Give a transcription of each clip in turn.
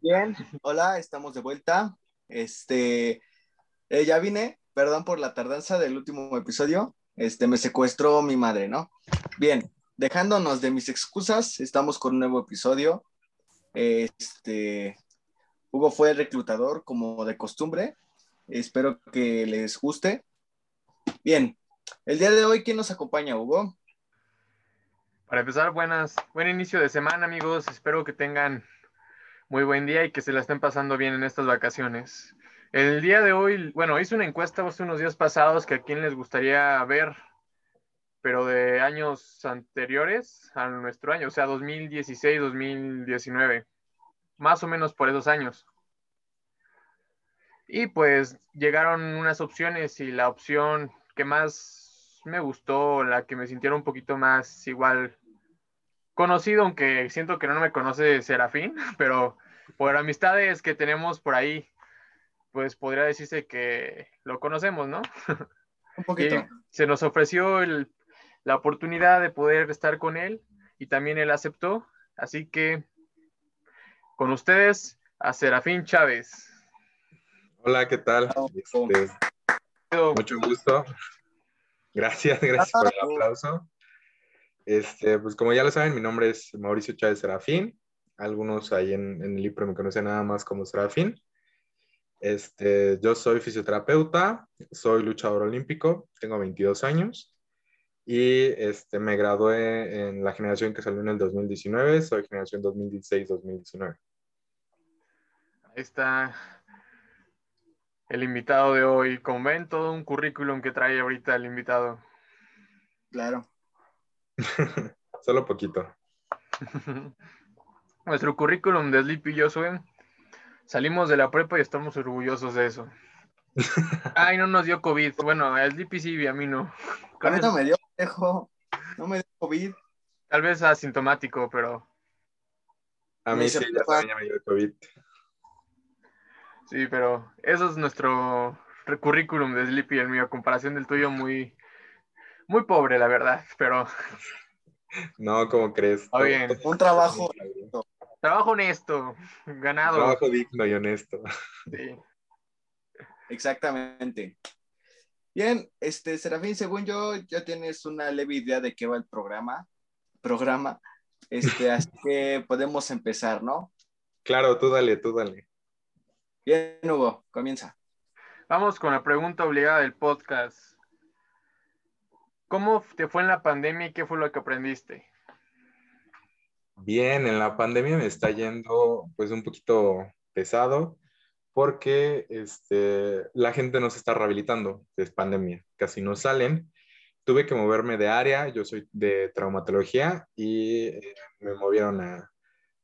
Bien, hola, estamos de vuelta. Este, eh, ya vine, perdón por la tardanza del último episodio. Este, me secuestró mi madre, ¿no? Bien, dejándonos de mis excusas, estamos con un nuevo episodio. Este, Hugo fue el reclutador, como de costumbre. Espero que les guste. Bien, el día de hoy, ¿quién nos acompaña, Hugo? Para empezar, buenas, buen inicio de semana, amigos. Espero que tengan muy buen día y que se la estén pasando bien en estas vacaciones. El día de hoy, bueno, hice una encuesta hace unos días pasados que a quién les gustaría ver, pero de años anteriores a nuestro año, o sea, 2016, 2019, más o menos por esos años. Y pues llegaron unas opciones y la opción que más me gustó, la que me sintiera un poquito más igual conocido, aunque siento que no me conoce Serafín, pero por amistades que tenemos por ahí, pues podría decirse que lo conocemos, ¿no? Un poquito. se nos ofreció la oportunidad de poder estar con él y también él aceptó. Así que con ustedes, a Serafín Chávez. Hola, ¿qué tal? Este, mucho gusto. Gracias, gracias por el aplauso. Este, pues como ya lo saben, mi nombre es Mauricio Chávez Serafín. Algunos ahí en, el libro me conocen nada más como Serafín. Este, yo soy fisioterapeuta, soy luchador olímpico, tengo 22 años y este, me gradué en la generación que salió en el 2019, soy generación 2016-2019. Ahí está el invitado de hoy. Como ven, todo un currículum que trae ahorita el invitado. Claro. Solo poquito. Nuestro currículum de Sleepy y yo, salimos de la prepa y estamos orgullosos de eso. Ay, no nos dio COVID. Bueno, a Sleepy sí, a mí no. A mí no me dio, dejo. No me dio COVID. Tal vez asintomático, pero. A mí sí, ya me dio COVID. Sí, pero eso es nuestro currículum de Sleepy, el mío, a comparación del tuyo, muy, muy pobre, la verdad, pero... No, ¿cómo crees? bien. Un trabajo. Trabajo honesto, ganado. Trabajo digno y honesto. Sí. Exactamente. Bien, este, Serafín, según yo, ya tienes una leve idea de qué va el programa. Programa. Este, así que podemos empezar, ¿no? Claro, tú dale, tú dale. Bien, Hugo, comienza. Vamos con la pregunta obligada del podcast. ¿Cómo te fue en la pandemia y qué fue lo que aprendiste? Bien, en la pandemia me está yendo pues un poquito pesado porque este, la gente no se está rehabilitando es pandemia, casi no salen. Tuve que moverme de área, yo soy de traumatología y eh, me movieron a,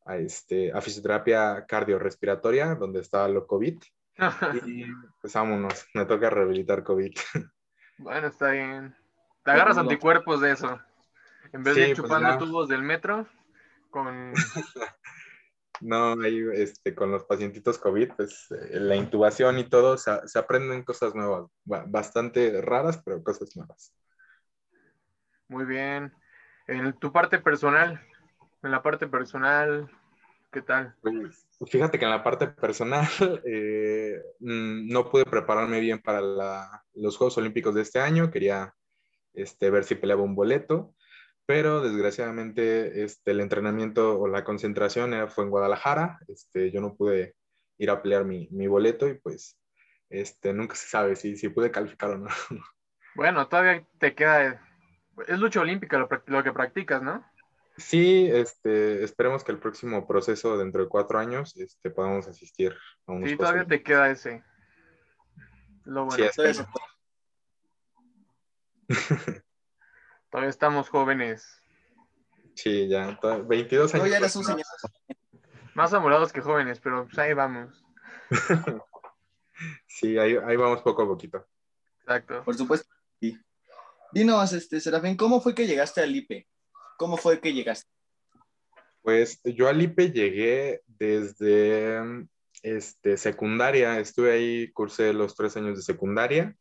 a, este, a fisioterapia cardiorrespiratoria, donde estaba lo COVID. y pues vámonos, me toca rehabilitar COVID. Bueno, está bien. Te agarras anticuerpos de eso. En vez de ir pues chupando tubos del metro, con... no, ahí este, con los pacientitos COVID, pues eh, la intubación y todo, se, se aprenden cosas nuevas, bastante raras, pero cosas nuevas. Muy bien. En tu parte personal, en la parte personal, ¿qué tal? Pues, fíjate que en la parte personal eh, mm, no pude prepararme bien para los Juegos Olímpicos de este año. Quería este, ver si peleaba un boleto, pero desgraciadamente este, el entrenamiento o la concentración fue en Guadalajara. Este, yo no pude ir a pelear mi, boleto y pues este, nunca se sabe si, si pude calificar o no. Bueno, todavía te queda... Es lucha olímpica lo que practicas, ¿no? Sí, este, esperemos que el próximo proceso, dentro de cuatro años, este, podamos asistir a unos Sí, todavía te queda ese. Lo bueno. todavía estamos jóvenes. Sí, ya, 22 años. ya eres un señor. Más amorados que jóvenes, pero pues ahí vamos. sí, ahí, ahí, vamos poco a poquito. Exacto. Por supuesto. Sí. Dinos, este, Serafín, ¿cómo fue que llegaste al IPE? ¿Cómo fue que llegaste? Pues yo al IPE llegué desde este, secundaria, estuve ahí, cursé los tres años de secundaria,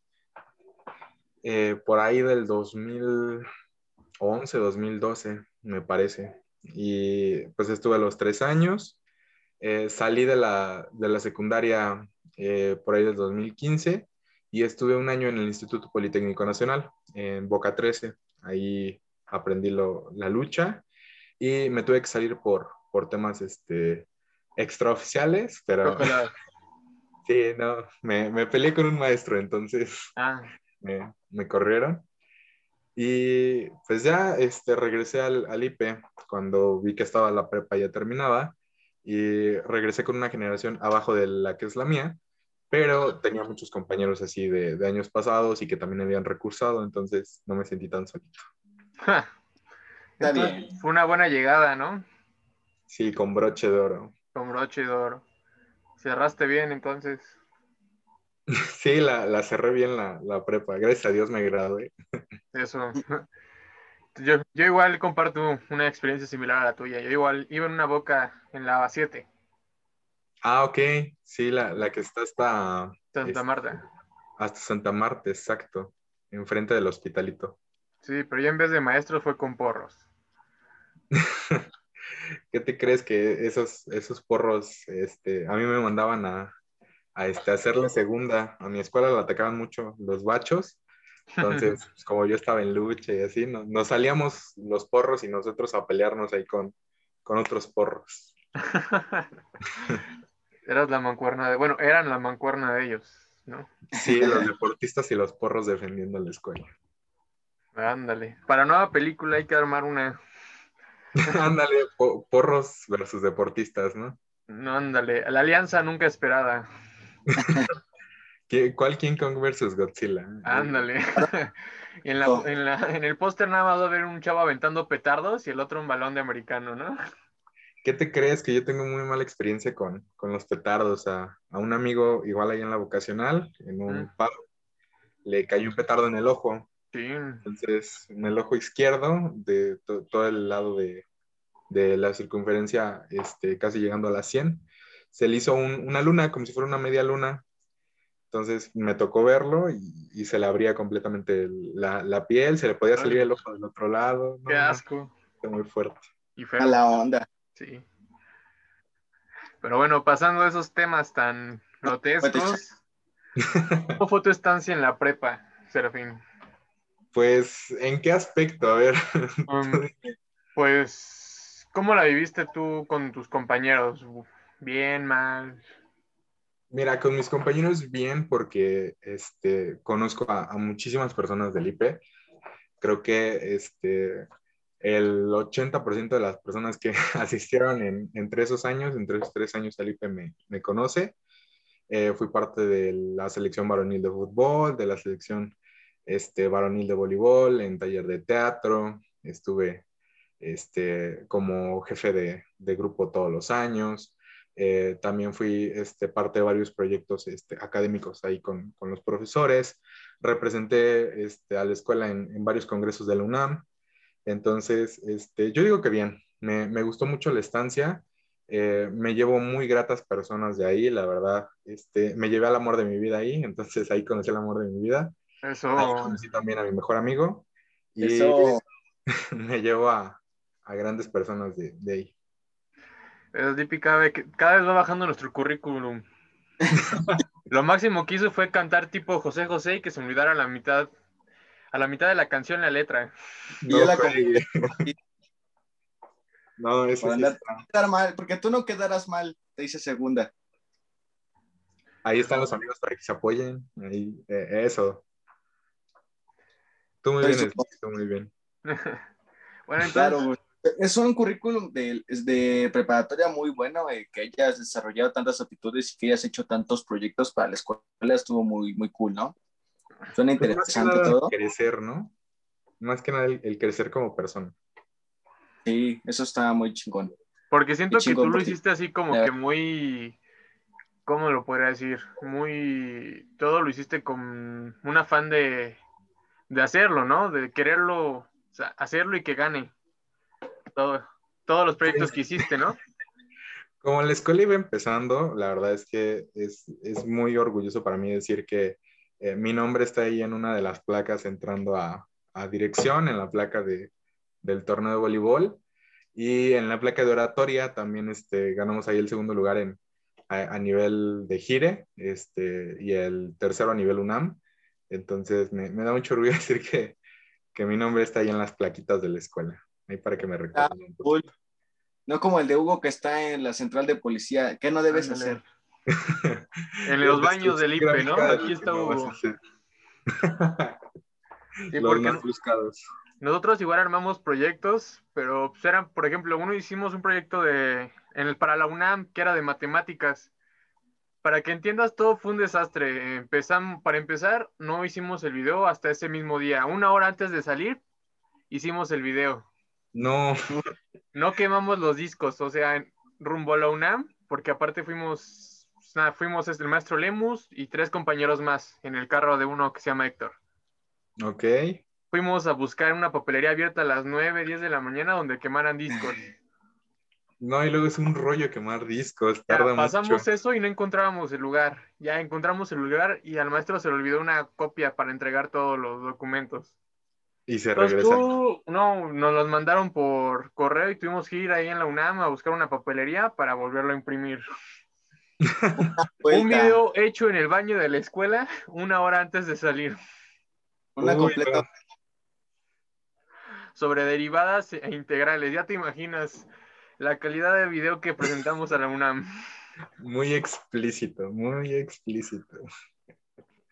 eh, por ahí del 2011, 2012, me parece. Y pues estuve los tres años. eh, salí de la, de la secundaria eh, por ahí del 2015 y estuve un año en el Instituto Politécnico Nacional, en Boca 13. Ahí aprendí lo, la lucha y me tuve que salir por, por temas este, extraoficiales, pero... Sí, no, me, me, peleé con un maestro, entonces ah. Me, me, corrieron. Y pues ya este, regresé al, al IP cuando vi que estaba la prepa ya terminaba y regresé con una generación abajo de la que es la mía, pero tenía muchos compañeros así de, de años pasados y que también habían recursado, entonces no me sentí tan solito. Está bien. Fue una buena llegada, ¿no? Sí, con broche de oro. Con broche de oro. Cerraste bien entonces. Sí, la, la cerré bien la, la, prepa. Gracias a Dios me gradué. Eso. Yo, yo, igual comparto una experiencia similar a la tuya. Yo igual iba en una boca en la 7. Ah, ok. Sí, la, la que está hasta... Santa este, Marta. Hasta Santa Marta, exacto. Enfrente del hospitalito. Sí, pero yo en vez de maestro fue con porros. ¿Qué te crees que esos, esos porros, este, a mí me mandaban a, a este, hacer la segunda? A mi escuela la atacaban mucho los bachos. Entonces, pues, como yo estaba en lucha y así, nos, salíamos los porros y nosotros a pelearnos ahí con, con otros porros. Eras la mancuerna de, bueno, eran la mancuerna de ellos, ¿no? Sí, los deportistas y los porros defendiendo la escuela. Ándale. Para nueva película hay que armar una. ándale, porros versus deportistas, ¿no? No, ándale. La alianza nunca esperada. ¿Cuál King Kong versus Godzilla? Ándale. en, la, en, la, en, el póster nada más va a haber un chavo aventando petardos y el otro un balón de americano, ¿no? ¿Qué te crees? Que yo tengo muy mala experiencia con, con los petardos. A, a, un amigo, igual ahí en la vocacional, en un palo, le cayó un petardo en el ojo. Entonces, en el ojo izquierdo, de todo el lado de, de, la circunferencia, este, casi llegando a la 100, se le hizo una luna, como si fuera una media luna. Entonces me tocó verlo y, se le abría completamente la, la, piel, se le podía salir el ojo del otro lado. Qué asco. muy fuerte. Y A la onda. Sí. Pero bueno, pasando a esos temas tan grotescos, ¿cómo fue tu estancia en la prepa, Serafín? Pues, ¿en qué aspecto? A ver. Um, pues, ¿cómo la viviste tú con tus compañeros? ¿Bien, mal? Mira, con mis compañeros bien porque este, conozco a, muchísimas personas del IPE. Creo que este, el 80% de las personas que asistieron en, entre esos años, entre esos tres años al IPE me, me conoce. Eh, fui parte de la selección varonil de fútbol, de la selección este, varonil de voleibol, en taller de teatro, estuve este, como jefe de, de grupo todos los años. Eh, también fui este, parte de varios proyectos este, académicos ahí con, con, los profesores. Representé este, a la escuela en, en, varios congresos de la UNAM. Entonces, yo digo que bien, me, me gustó mucho la estancia. Eh, me llevo muy gratas personas de ahí, la verdad. Este, me llevé al amor de mi vida ahí, entonces ahí conocí el amor de mi vida. Eso. conocí también a mi mejor amigo. Y Eso. me llevo a, a grandes personas de, de ahí. Es típica vez que cada vez va bajando nuestro currículum. Lo máximo que hizo fue cantar tipo José José y que se olvidara la mitad, a la mitad de la canción la letra. No, la no eso sí quedar mal, porque tú no quedarás mal, te dice segunda. Ahí están los amigos para que se apoyen. Ahí, eh, eso. Tú muy bien, muy bien. bueno, Claro, es un currículum de, de preparatoria muy bueno, eh, que hayas desarrollado tantas aptitudes y que hayas hecho tantos proyectos para la escuela, estuvo muy, muy cool, ¿no? Suena pues interesante todo. crecer, ¿no? Más que nada el, crecer como persona. Sí, eso está muy chingón. Porque siento que tú lo hiciste así como que muy, ¿cómo lo podría decir? Muy, todo lo hiciste con un afán de de hacerlo, ¿no? De quererlo, o sea, hacerlo y que gane todo, todos los proyectos que hiciste, ¿no? Como la escuela iba empezando, la verdad es que es, es muy orgulloso para mí decir que eh, mi nombre está ahí en una de las placas entrando a, a dirección, en la placa de, del torneo de voleibol. Y en la placa de oratoria también este, ganamos ahí el segundo lugar en, a, nivel de Gire este, y el tercero a nivel UNAM. Entonces me, me da mucho orgullo decir que, que, mi nombre está ahí en las plaquitas de la escuela, ahí para que me recuerden. Ah, no como el de Hugo que está en la central de policía. ¿Qué no debes hacer? en los baños del IPE, ¿no? Aquí está Hugo. los buscados. Nosotros igual armamos proyectos, pero pues, eran, por ejemplo, uno hicimos un proyecto de, en el, para la UNAM que era de matemáticas. Para que entiendas, todo fue un desastre. Empezamos, para empezar, no hicimos el video hasta ese mismo día. Una hora antes de salir, hicimos el video. No. No quemamos los discos, o sea, rumbo a la UNAM, porque aparte fuimos, fuimos el maestro Lemus y tres compañeros más en el carro de uno que se llama Héctor. Ok. Fuimos a buscar una papelería abierta a las 9, 10 de la mañana donde quemaran discos. No, y luego es un rollo quemar discos, tarda pasamos eso y no encontrábamos el lugar. Ya encontramos el lugar y al maestro se le olvidó una copia para entregar todos los documentos. Y se regresaron. no, nos los mandaron por correo y tuvimos que ir ahí en la UNAM a buscar una papelería para volverlo a imprimir. un video hecho en el baño de la escuela una hora antes de salir. Una completa. Sobre derivadas e integrales. Ya te imaginas la calidad de video que presentamos a la UNAM. Muy explícito, muy explícito.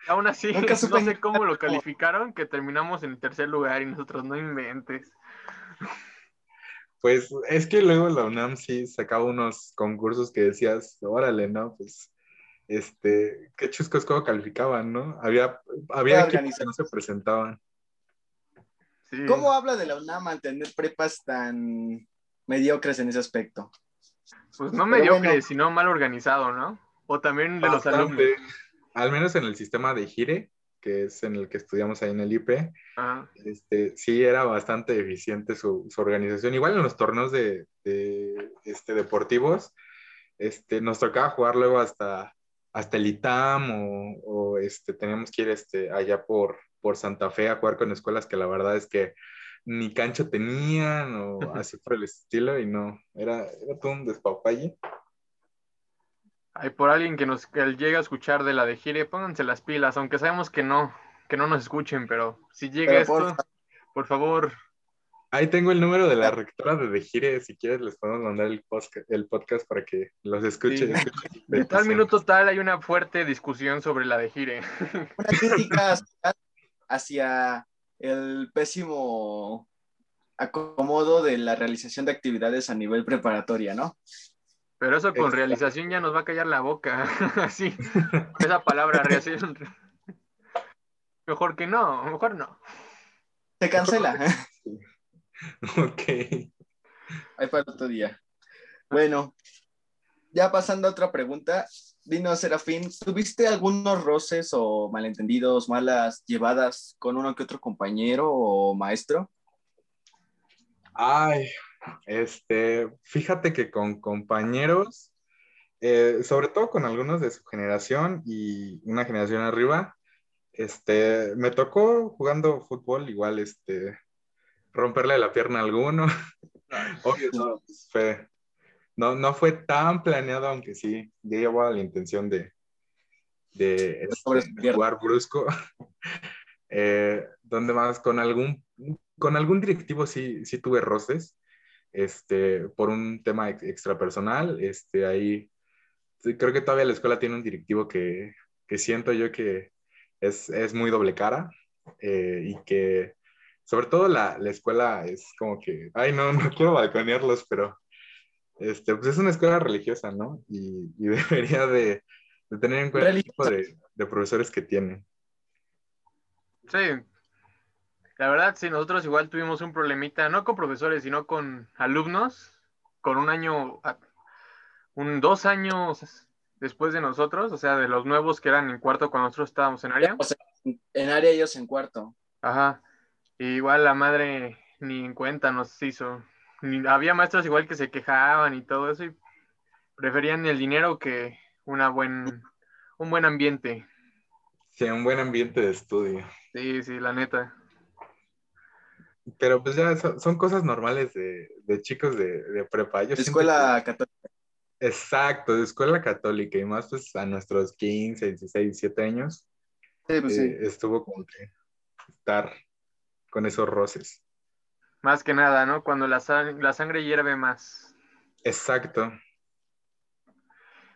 Aún así, no sé cómo lo calificaron, que terminamos en el tercer lugar y nosotros no inventes. Pues es que luego la UNAM sí sacaba unos concursos que decías, órale, ¿no? Pues, este, qué chuscos cómo calificaban, ¿no? Había, había que no se presentaban. ¿Cómo habla de la UNAM al tener prepas tan mediocres en ese aspecto? Pues no mediocres, sino mal organizado, ¿no? O también de los alumnos al menos en el sistema de Gire, que es en el que estudiamos ahí en el IP, este, sí era bastante eficiente su, organización. Igual en los torneos de, este, deportivos, este, nos tocaba jugar luego hasta, hasta el ITAM o, este, teníamos que ir este, allá por, por Santa Fe a jugar con escuelas que la verdad es que ni cancha tenían o así por el estilo y no, era, era todo un despapalle. Hay por alguien que nos que llega a escuchar de la de Gire, pónganse las pilas, aunque sabemos que no, que no nos escuchen, pero si llega esto, por... favor. Ahí tengo el número de la rectora de De Gire, si quieres les podemos mandar el podcast, el podcast para que los escuchen. De tal minuto tal hay una fuerte discusión sobre la de Gire. Una crítica hacia el pésimo acomodo de la realización de actividades a nivel preparatoria, ¿no? Pero eso con realización ya nos va a callar la boca. Así, esa palabra, realización. Mejor que no, mejor no. Se cancela. ok. Ahí para otro día. Bueno, ya pasando a otra pregunta. Dino Serafín, ¿tuviste algunos roces o malentendidos, malas llevadas con uno que otro compañero o maestro? Ay, este, fíjate que con compañeros, eh, sobre todo con algunos de su generación y una generación arriba, este, me tocó jugando fútbol igual, este, romperle la pierna a alguno. Obvio, no, pues, fue, no, no fue tan planeado, aunque sí, ya llevaba la intención de, de este, jugar brusco. eh, donde más con algún, con algún directivo sí, sí tuve roces este, por un tema extrapersonal, este, ahí creo que todavía la escuela tiene un directivo que, que siento yo que es, es muy doble cara eh, y que sobre todo la, la, escuela es como que, ay no, no quiero balconearlos, pero este, pues es una escuela religiosa, ¿no? Y, y debería de, de, tener en cuenta el tipo de, de profesores que tiene. Sí, la verdad, sí, nosotros igual tuvimos un problemita, no con profesores, sino con alumnos, con un año, un dos años después de nosotros, o sea, de los nuevos que eran en cuarto cuando nosotros estábamos en área. en área ellos en cuarto. Ajá. igual la madre ni en cuenta nos hizo. había maestros igual que se quejaban y todo eso y preferían el dinero que una buen, un buen ambiente. Sí, un buen ambiente de estudio. Sí, sí, la neta. Pero pues ya son, cosas normales de, chicos de, de prepa. de escuela católica. Exacto, de escuela católica y más pues a nuestros 15, 16, 17 años. Pues eh, estuvo como que estar con esos roces. Más que nada, ¿no? Cuando la, la sangre hierve más. Exacto.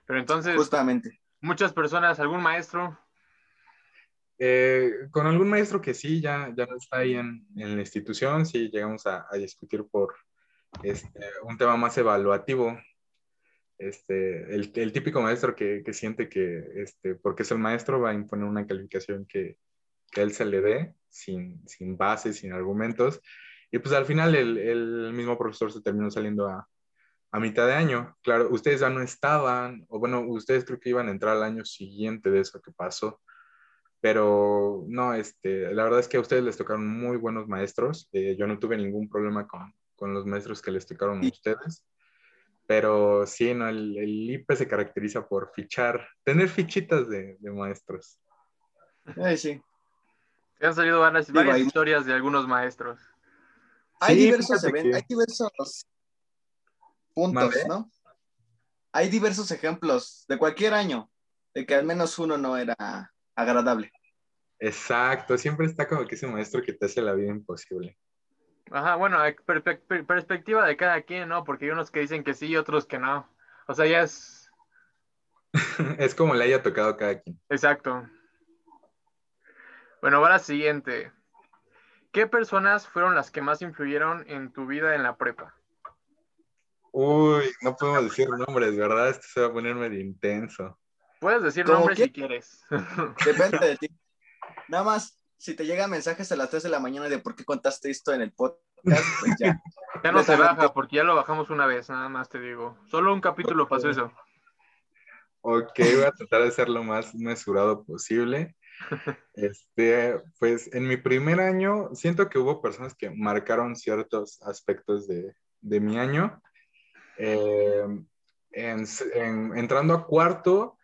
Pero entonces, justamente. Muchas personas, algún maestro. Eh, con algún maestro que sí, ya, ya no está ahí en, en la institución, sí llegamos a, a discutir por este, un tema más evaluativo. Este, el, el típico maestro que, que, siente que, este, porque es el maestro, va a imponer una calificación que, que él se le dé, sin, sin bases, sin argumentos. Y pues al final el, el mismo profesor se terminó saliendo a, a mitad de año. Claro, ustedes ya no estaban, o bueno, ustedes creo que iban a entrar al año siguiente de eso que pasó, pero no, este, la verdad es que a ustedes les tocaron muy buenos maestros. Eh, yo no tuve ningún problema con, con, los maestros que les tocaron a ustedes, pero sí, no, el, el, IPE se caracteriza por fichar, tener fichitas de, de maestros. Sí, sí. Han salido varias, varias historias de algunos maestros. Hay diversos eventos, hay diversos puntos, ¿no? Hay diversos ejemplos de cualquier año de que al menos uno no era agradable. Exacto, siempre está como que ese maestro que te hace la vida imposible. Ajá, bueno, perspectiva de cada quien, ¿no? Porque hay unos que dicen que sí y otros que no. O sea, ya es... es como le haya tocado a cada quien. Exacto. Bueno, ahora siguiente. ¿Qué personas fueron las que más influyeron en tu vida en la prepa? Uy, no podemos decir nombres, ¿verdad? Esto se va a poner medio intenso. Puedes decir nombres si quieres. Depende de ti. Nada más, si te llegan mensajes a las 3 de la mañana de por qué contaste esto en el podcast, pues ya. Ya no se baja, porque ya lo bajamos una vez, nada más te digo. Solo un capítulo pasó eso. Ok, voy a tratar de ser lo más mesurado posible. Este, pues en mi primer año, siento que hubo personas que marcaron ciertos aspectos de, de mi año. Eh, entrando a cuarto,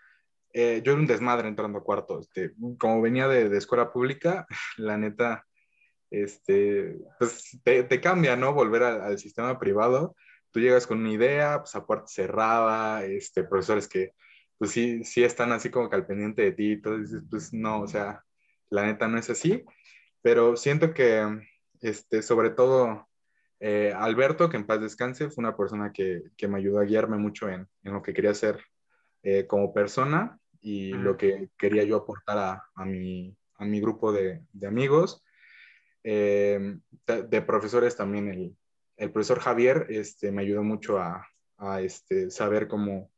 eh, yo era un desmadre entrando a cuarto. Este, como venía de, escuela pública, la neta, este, pues te, cambia, ¿no? Volver al, sistema privado. Tú llegas con una idea, pues a puerta cerrada, este, profesores que, pues sí, sí están así como que al pendiente de ti, entonces pues no, o sea, la neta no es así, pero siento que, este, sobre todo, eh, Alberto, que en paz descanse, fue una persona que, que me ayudó a guiarme mucho en, en lo que quería hacer eh, como persona y lo que quería yo aportar a, a, mi, a mi, grupo de, de amigos. Eh, de, profesores también, el, el, profesor Javier este, me ayudó mucho a, a este, saber cómo,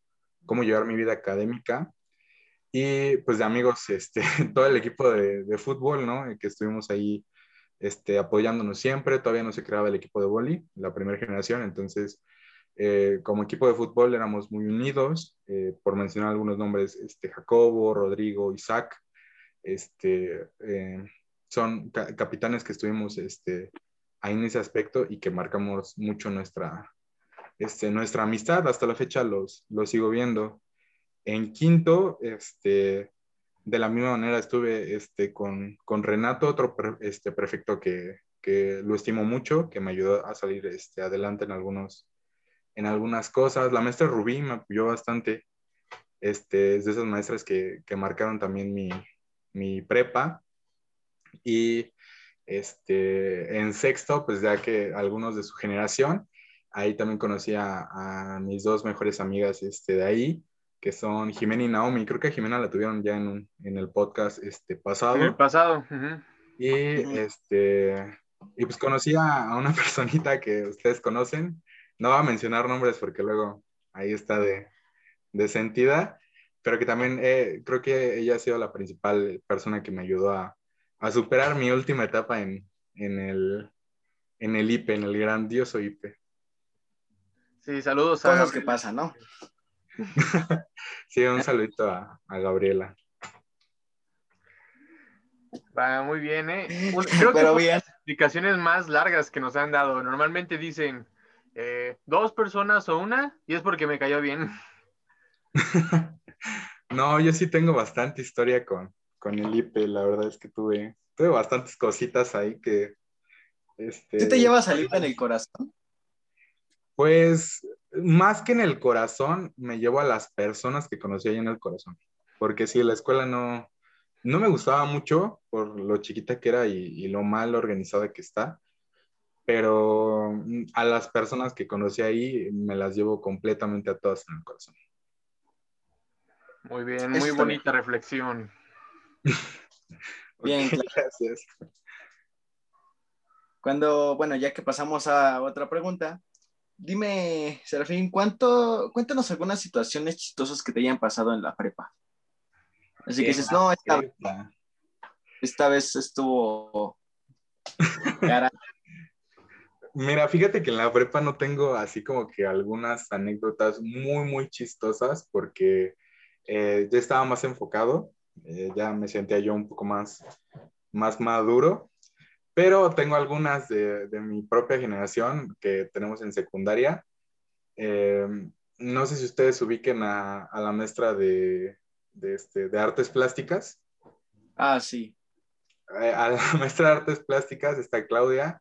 cómo llevar mi vida académica. Y pues de amigos, este, todo el equipo de, de fútbol, ¿no? Que estuvimos ahí este, apoyándonos siempre. Todavía no se creaba el equipo de boli, la primera generación, entonces eh, como equipo de fútbol éramos muy unidos, eh, por mencionar algunos nombres, este, Jacobo, Rodrigo, Isaac, este, eh, son capitanes que estuvimos este, ahí en ese aspecto y que marcamos mucho nuestra, este, nuestra amistad. Hasta la fecha los, los sigo viendo. En quinto, este, de la misma manera estuve este, con, con Renato, otro este, prefecto que, que, lo estimo mucho, que me ayudó a salir este, adelante en, algunos, en algunas cosas. La maestra Rubí me apoyó bastante. Este, es de esas maestras que, que marcaron también mi, mi, prepa. Y este, en sexto, pues ya que algunos de su generación, ahí también conocí a, a mis dos mejores amigas este, de ahí que son Jimena y Naomi. Creo que a Jimena la tuvieron ya en, en el podcast este, pasado. En el pasado. Y, este, y pues conocí a, una personita que ustedes conocen. No voy a mencionar nombres porque luego ahí está de, de sentida, pero que también eh, creo que ella ha sido la principal persona que me ayudó a, a superar mi última etapa en, en, el, en el IPE, en el grandioso IPE. Sí, saludos a... Cosas que pasan, ¿no? sí, un saludito a, Gabriela. Va muy bien, ¿eh? Creo que bien. las explicaciones más largas que nos han dado. Normalmente dicen eh, dos personas o una, y es porque me cayó bien. no, yo sí tengo bastante historia con, con el IPE. La verdad es que tuve, tuve bastantes cositas ahí que, Este, ¿Tú te llevas a en el corazón? Pues más que en el corazón, me llevo a las personas que conocí ahí en el corazón. Porque sí, la escuela no, no me gustaba mucho por lo chiquita que era y, y lo mal organizada que está. Pero mm, a las personas que conocí ahí me las llevo completamente a todas en el corazón. Muy bien, muy bonita reflexión. bien, gracias. Cuando, bueno, ya que pasamos a otra pregunta, dime, Serafín, ¿cuánto, cuéntanos algunas situaciones chistosas que te hayan pasado en la prepa. Así que dices, no, esta, esta vez estuvo... Mira, fíjate que en la prepa no tengo así como que algunas anécdotas muy, muy chistosas porque eh, ya estaba más enfocado, eh, ya me sentía yo un poco más, más maduro, pero tengo algunas de, de mi propia generación que tenemos en secundaria. Eh, no sé si ustedes ubiquen a, a la maestra de, de, este, de artes plásticas. Ah, sí. A la maestra de artes plásticas está Claudia.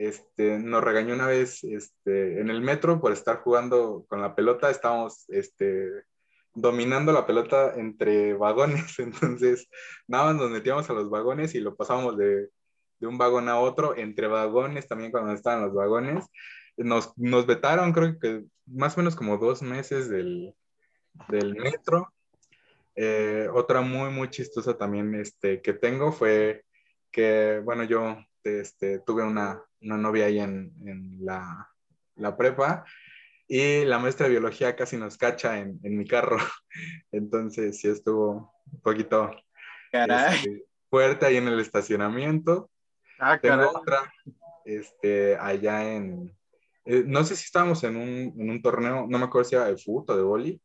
Este, nos regañó una vez este, en el metro por estar jugando con la pelota. Estábamos este, dominando la pelota entre vagones, entonces nada más nos metíamos a los vagones y lo pasábamos de, de un vagón a otro, entre vagones también cuando estaban los vagones. Nos, nos vetaron creo que más o menos como dos meses del, del metro. Eh, otra muy, muy chistosa también este, que tengo fue que, bueno, yo este, tuve una, una novia ahí en, en la, la prepa y la maestra de biología casi nos cacha en, en mi carro. Entonces sí estuvo un poquito este, fuerte ahí en el estacionamiento. Ah, Tengo otra este, allá en... Eh, no sé si estábamos en un, en un, torneo, no me acuerdo si era de fútbol o de boli,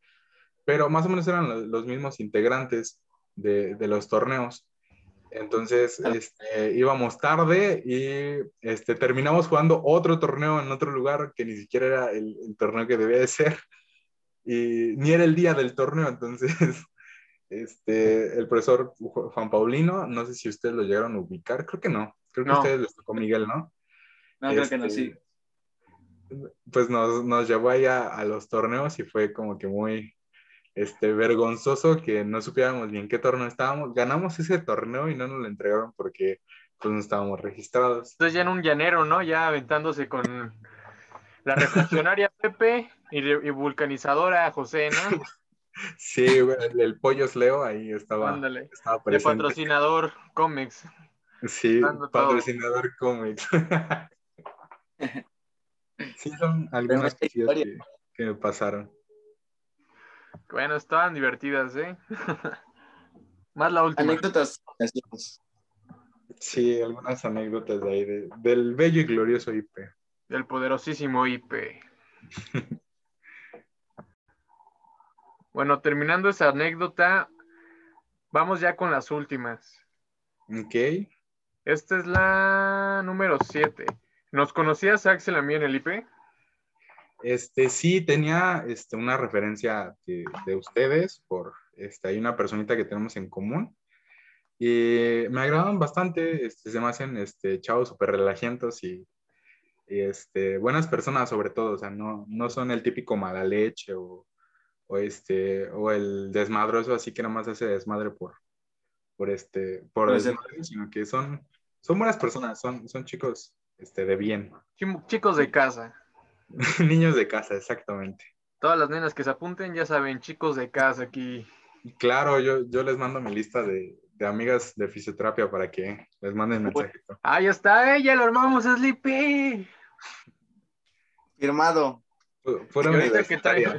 pero más o menos eran los, mismos integrantes de, de los torneos. Entonces, este, íbamos tarde y este, terminamos jugando otro torneo en otro lugar que ni siquiera era el, torneo que debía de ser. Y ni era el día del torneo, entonces este, el profesor Juan Paulino, no sé si ustedes lo llegaron a ubicar, creo que no, creo que a ustedes les tocó Miguel, ¿no? No, creo que no, sí. Este, pues nos, nos llevó allá a los torneos y fue como que muy, este, vergonzoso que no supiéramos bien qué torneo estábamos. Ganamos ese torneo y no nos lo entregaron porque pues no estábamos registrados. Entonces ya en un llanero, ¿no? Ya aventándose con la reflexionaria Pepe y, vulcanizadora José, ¿no? Sí, el, el Pollos Leo ahí estaba, Ándale. estaba presente. De patrocinador cómics. Sí, patrocinador cómics. sí, son algunas cosas que, que me pasaron. Bueno, estaban divertidas, ¿eh? Más la última. Anécdotas. Sí, algunas anécdotas de ahí, del bello y glorioso IP. Del poderosísimo IP. bueno, terminando esa anécdota, vamos ya con las últimas. Ok. Esta es la número 7. ¿Nos conocías, Axel, a mí en el IP? Este, sí, tenía este, una referencia de, ustedes por, este, hay una personita que tenemos en común y me agradan bastante, este, se me hacen este, chavos súper relajientos y, este, buenas personas sobre todo, o sea, no, no son el típico mala leche o, o, este, o el desmadroso, así que nomás hace desmadre por, por, este, por desmadre, sino que son, son buenas personas, son, son chicos este, de bien. Chicos de casa. Niños de casa, exactamente. Todas las nenas que se apunten, ya saben, chicos de casa aquí. Claro, yo, yo les mando mi lista de, amigas de fisioterapia para que les manden mensajito. Ah, ya está, eh, ya lo armamos, Sleepy. Firmado. y, ahorita que traigo,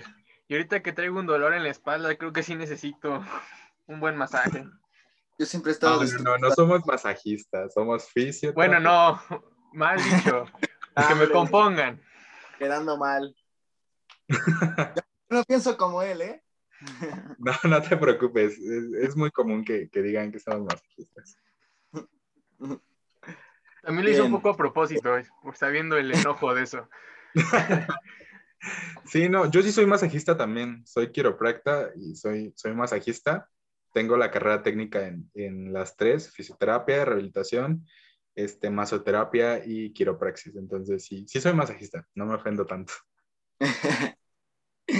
y ahorita que traigo un dolor en la espalda, creo que sí necesito un buen masaje. Yo siempre he estado. No, no, no somos masajistas, somos fisioterapeutas. Bueno, no, mal dicho. que me compongan quedando mal. no pienso como él, ¿eh? No, no te preocupes. Es, muy común que, digan que somos masajistas. También lo hizo un poco a propósito, sabiendo el enojo de eso. Sí, no, yo sí soy masajista también. Soy quiropracta y soy, soy masajista. Tengo la carrera técnica en, en las tres, fisioterapia, rehabilitación este, masoterapia y quiropraxis. Entonces, sí, sí soy masajista, no me ofendo tanto.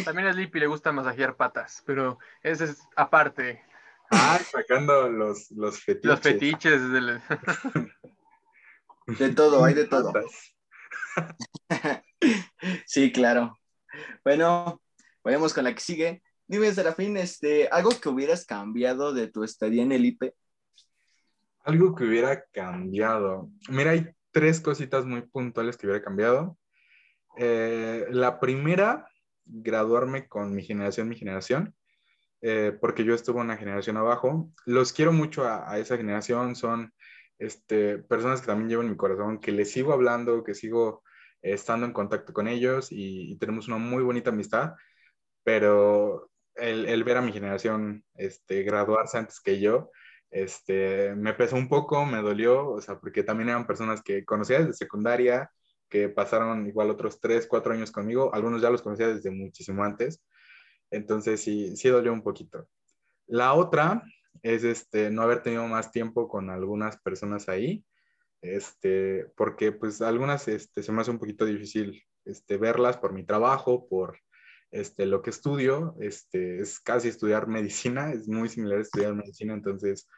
También a Sleepy le gusta masajear patas, pero ese es aparte. Ah, sacando los, los fetiches. Los fetiches. De todo, hay de todo. sí, claro. Bueno, vayamos con la que sigue. Dime, Serafín, este, ¿algo que hubieras cambiado de tu estadía en el IP? Algo que hubiera cambiado. Mira, hay tres cositas muy puntuales que hubiera cambiado. Eh, la primera, graduarme con mi generación, mi generación, eh, porque yo estuve una generación abajo. Los quiero mucho a, esa generación, son este, personas que también llevo en mi corazón, que les sigo hablando, que sigo estando en contacto con ellos y, tenemos una muy bonita amistad, pero el, ver a mi generación este, graduarse antes que yo, este, me pesó un poco, me dolió, o sea, porque también eran personas que conocía desde secundaria, que pasaron igual otros tres, cuatro años conmigo, algunos ya los conocía desde muchísimo antes, entonces sí, sí dolió un poquito. La otra es este, no haber tenido más tiempo con algunas personas ahí, este, porque pues algunas este, se me hace un poquito difícil este, verlas por mi trabajo, por este, lo que estudio, este, es casi estudiar medicina, es muy similar a estudiar medicina, entonces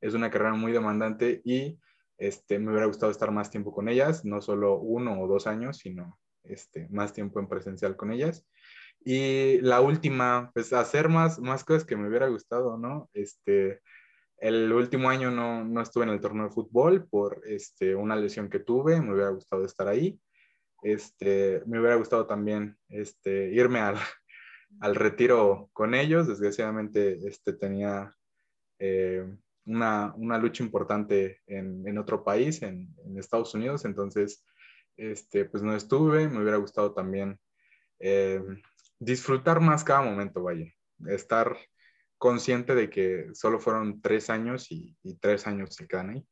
es una carrera muy demandante y este, me hubiera gustado estar más tiempo con ellas, no solo uno o dos años, sino este, más tiempo en presencial con ellas. Y la última, pues hacer más, más cosas que me hubiera gustado, ¿no? Este, el último año no, no estuve en el torneo de fútbol por este, una lesión que tuve, me hubiera gustado estar ahí. Este, me hubiera gustado también este, irme al, retiro con ellos. Desgraciadamente este, tenía eh, una, lucha importante en, otro país, en, en, Estados Unidos, entonces este, pues no estuve. Me hubiera gustado también eh, disfrutar más cada momento, vaya, estar consciente de que solo fueron tres años y, tres años se quedan ahí.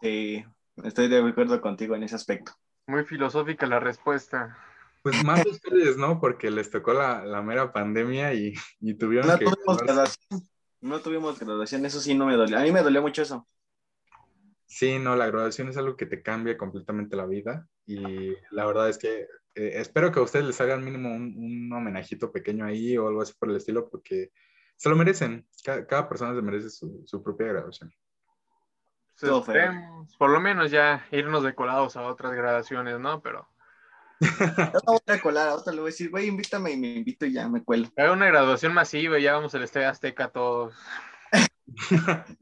Sí, estoy de acuerdo contigo en ese aspecto. Muy filosófica la respuesta. Pues más ustedes, ¿no? Porque les tocó la, la mera pandemia y, y tuvieron no que... Tuvimos graduación. No tuvimos graduación, eso sí no me dolió. A mí me dolió mucho eso. Sí, no, la graduación es algo que te cambia completamente la vida y la verdad es que eh, espero que a ustedes les hagan mínimo un, un, homenajito pequeño ahí o algo así por el estilo, porque se lo merecen. Cada, persona se merece su, su propia graduación. Por lo menos ya irnos decolados a otras graduaciones, ¿no? Pero. no voy a colar, otra le voy a decir, güey, invítame y me invito y ya me cuelo. Hay una graduación masiva y ya vamos al Estadio Azteca todos.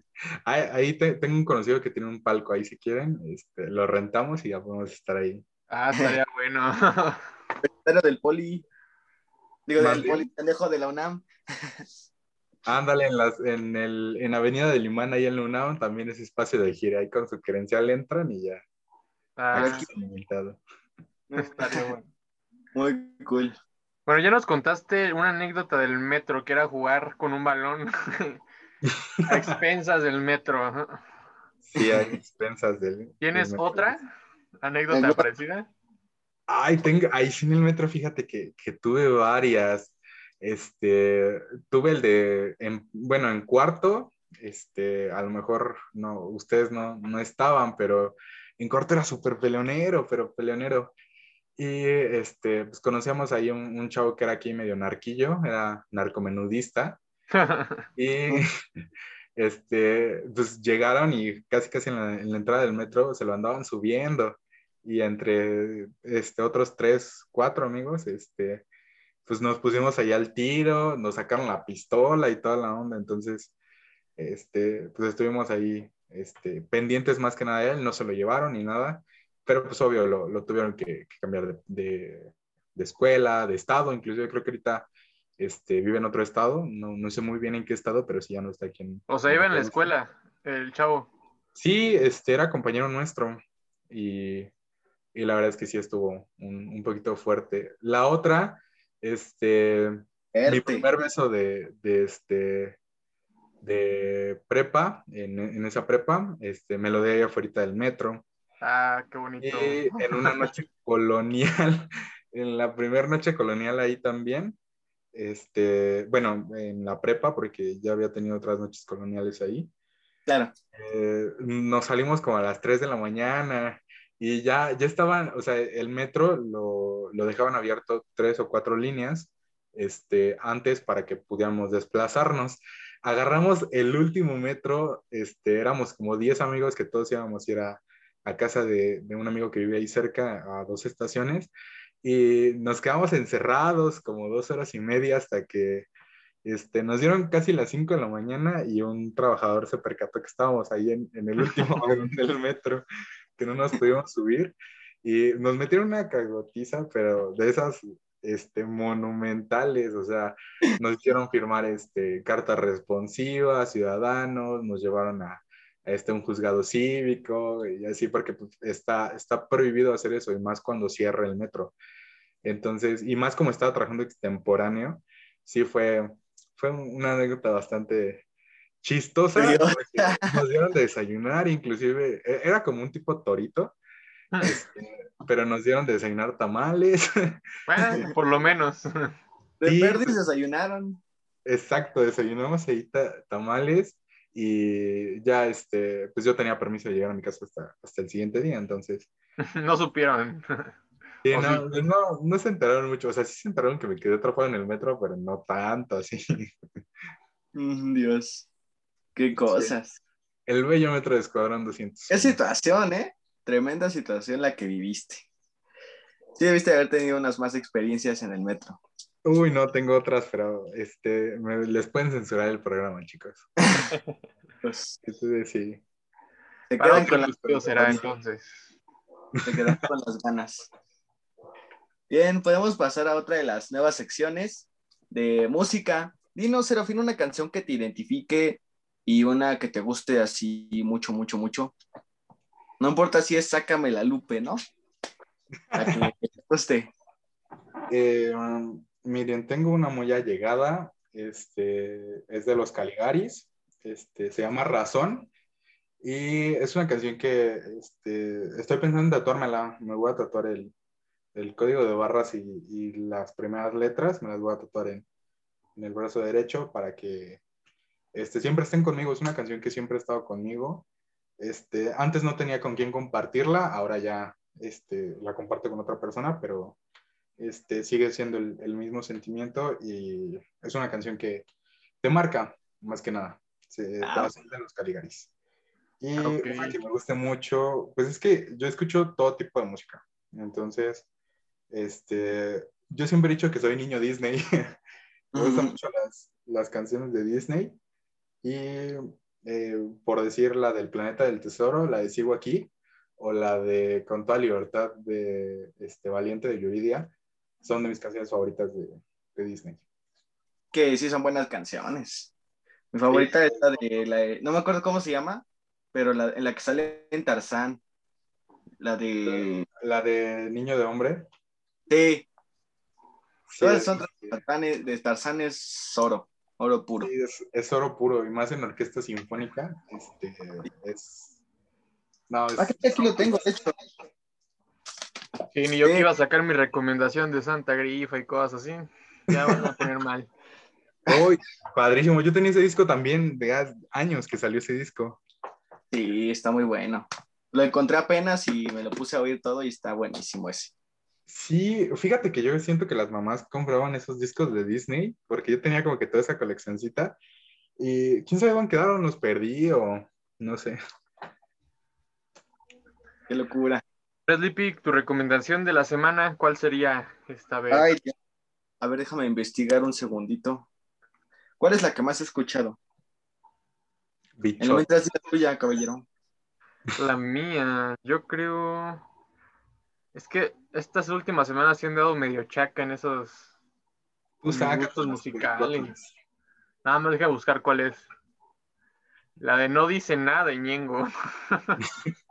ahí, tengo un conocido que tiene un palco ahí si quieren, este, lo rentamos y ya podemos estar ahí. Ah, estaría bueno. El del poli. Digo, del poli pendejo de la UNAM. Ándale, en, las, en, el, en Avenida del Limán, ahí en la UNAM, también es espacio de gira. Ahí con su credencial entran y ya. Ah, estaría bueno. Muy cool. Bueno, ya nos contaste una anécdota del metro, que era jugar con un balón a expensas del metro. Sí, a expensas del. ¿Tienes otra? ¿Anécdota parecida? Ay, tengo, ahí sí en el metro, fíjate que, que tuve varias. Este, tuve el de, bueno, en cuarto, este, a lo mejor no, ustedes no, no estaban, pero en cuarto era súper peleonero, pero peleonero. Y este, pues conocíamos ahí un, un, chavo que era aquí medio narquillo, era narcomenudista. y este, pues llegaron y casi casi en la, en la, entrada del metro se lo andaban subiendo y entre este, otros tres, cuatro amigos, este, pues nos pusimos ahí al tiro, nos sacaron la pistola y toda la onda, entonces, este, pues estuvimos ahí este, pendientes más que nada de él, no se lo llevaron ni nada, pero pues obvio lo, lo tuvieron que, que cambiar de, de, de, escuela, de estado, inclusive creo que ahorita este, vive en otro estado, no, no, sé muy bien en qué estado, pero sí ya no está aquí en... O sea, iba en la escuela, el chavo. Sí, este, era compañero nuestro y, y la verdad es que sí estuvo un, un poquito fuerte. La otra, este, mi primer beso de, de, este, de prepa, en, en, esa prepa, este, me lo di ahí afuera del metro. Ah, qué bonito. Y en una noche colonial, en la primera noche colonial ahí también, este, bueno, en la prepa, porque ya había tenido otras noches coloniales ahí. Claro. Eh, nos salimos como a las 3 de la mañana y ya, ya estaban, o sea, el metro lo, lo dejaban abierto tres o cuatro líneas este, antes para que pudiéramos desplazarnos. Agarramos el último metro, este, éramos como 10 amigos que todos íbamos a ir a, a casa de, de, un amigo que vive ahí cerca, a dos estaciones, y nos quedamos encerrados como dos horas y media hasta que este, nos dieron casi las 5 de la mañana y un trabajador se percató que estábamos ahí en, en el último vagón del metro, que no nos pudimos subir, y nos metieron una cagotiza, pero de esas este, monumentales, o sea, nos hicieron firmar este, cartas responsivas, ciudadanos, nos llevaron a, a este, un juzgado cívico y así, porque pues, está, está prohibido hacer eso, y más cuando cierra el metro. Entonces, y más como estaba trabajando extemporáneo, sí fue, fue una anécdota bastante chistosa. Nos dieron de desayunar, inclusive, e, era como un tipo torito, ah. este, pero nos dieron de desayunar tamales. Bueno, por lo menos. De sí, verdes desayunaron. Exacto, desayunamos ahí tamales y ya, este, pues yo tenía permiso de llegar a mi casa hasta, hasta el siguiente día, entonces. no supieron. Sí, no, sí? no, no, se enteraron mucho, o sea, sí se enteraron que me quedé atrapado en el metro, pero no tanto así. Dios, qué cosas. Sí. El bello metro de Escuadrón 200. Qué situación, ¿eh? Tremenda situación la que viviste. Sí, debiste haber tenido unas más experiencias en el metro. Uy, no, tengo otras, pero este, me, les pueden censurar el programa, chicos. pues, entonces, sí. Se quedan con las será entonces. Se quedan con las ganas. Bien, podemos pasar a otra de las nuevas secciones de música. Dinos, Serafín, una canción que te identifique y una que te guste así mucho, mucho, mucho. No importa si es Sácame la Lupe, ¿no? La que te guste. Eh, miren, tengo una muy allegada, este, es de los Caligaris, este, se llama Razón, y es una canción que este, estoy pensando en tatuármela, me voy a tatuar el, el código de barras y, y, las primeras letras, me las voy a tatuar en, en el brazo derecho para que este, siempre estén conmigo, es una canción que siempre ha estado conmigo, este, antes no tenía con quién compartirla, ahora ya este, la comparto con otra persona, pero este, sigue siendo el, el, mismo sentimiento y es una canción que te marca, más que nada, se, ah. de los Caligaris. Y okay. una que me gusta mucho, pues es que yo escucho todo tipo de música, entonces, este, yo siempre he dicho que soy niño Disney, me gustan mucho las, las canciones de Disney y eh, por decir la del Planeta del Tesoro, la de Sigo aquí, o la de Con toda libertad de este, Valiente de Yuridia, son de mis canciones favoritas de, de Disney. Que sí son buenas canciones. Mi favorita sí. es la de, la de, no me acuerdo cómo se llama, pero la, en la que sale en Tarzán. La de. La de Niño de Hombre. Sí. sí Todas son de, de Tarzán es oro, oro puro. Sí, es, es, oro puro, y más en orquesta sinfónica. Este, es. No, es, aquí, aquí lo tengo, de hecho. Sí, ni yo sí. que iba a sacar mi recomendación de Santa Grifa y cosas así. Ya van a poner mal. Uy, padrísimo. Yo tenía ese disco también de años que salió ese disco. Sí, está muy bueno. Lo encontré apenas y me lo puse a oír todo y está buenísimo ese. Sí, fíjate que yo siento que las mamás compraban esos discos de Disney porque yo tenía como que toda esa coleccioncita y quién sabe dónde quedaron, los perdí o no sé. Qué locura. Sleepy, tu recomendación de la semana, ¿cuál sería esta vez? Ay, a ver, déjame investigar un segundito. ¿Cuál es la que más he escuchado? Bicho. En mientras la tuya, caballero. La mía, yo creo. Es que estas últimas semanas se han dado medio chaca en esos gustos musicales. Nada más deja buscar cuál es. La de No dice nada, Ñengo.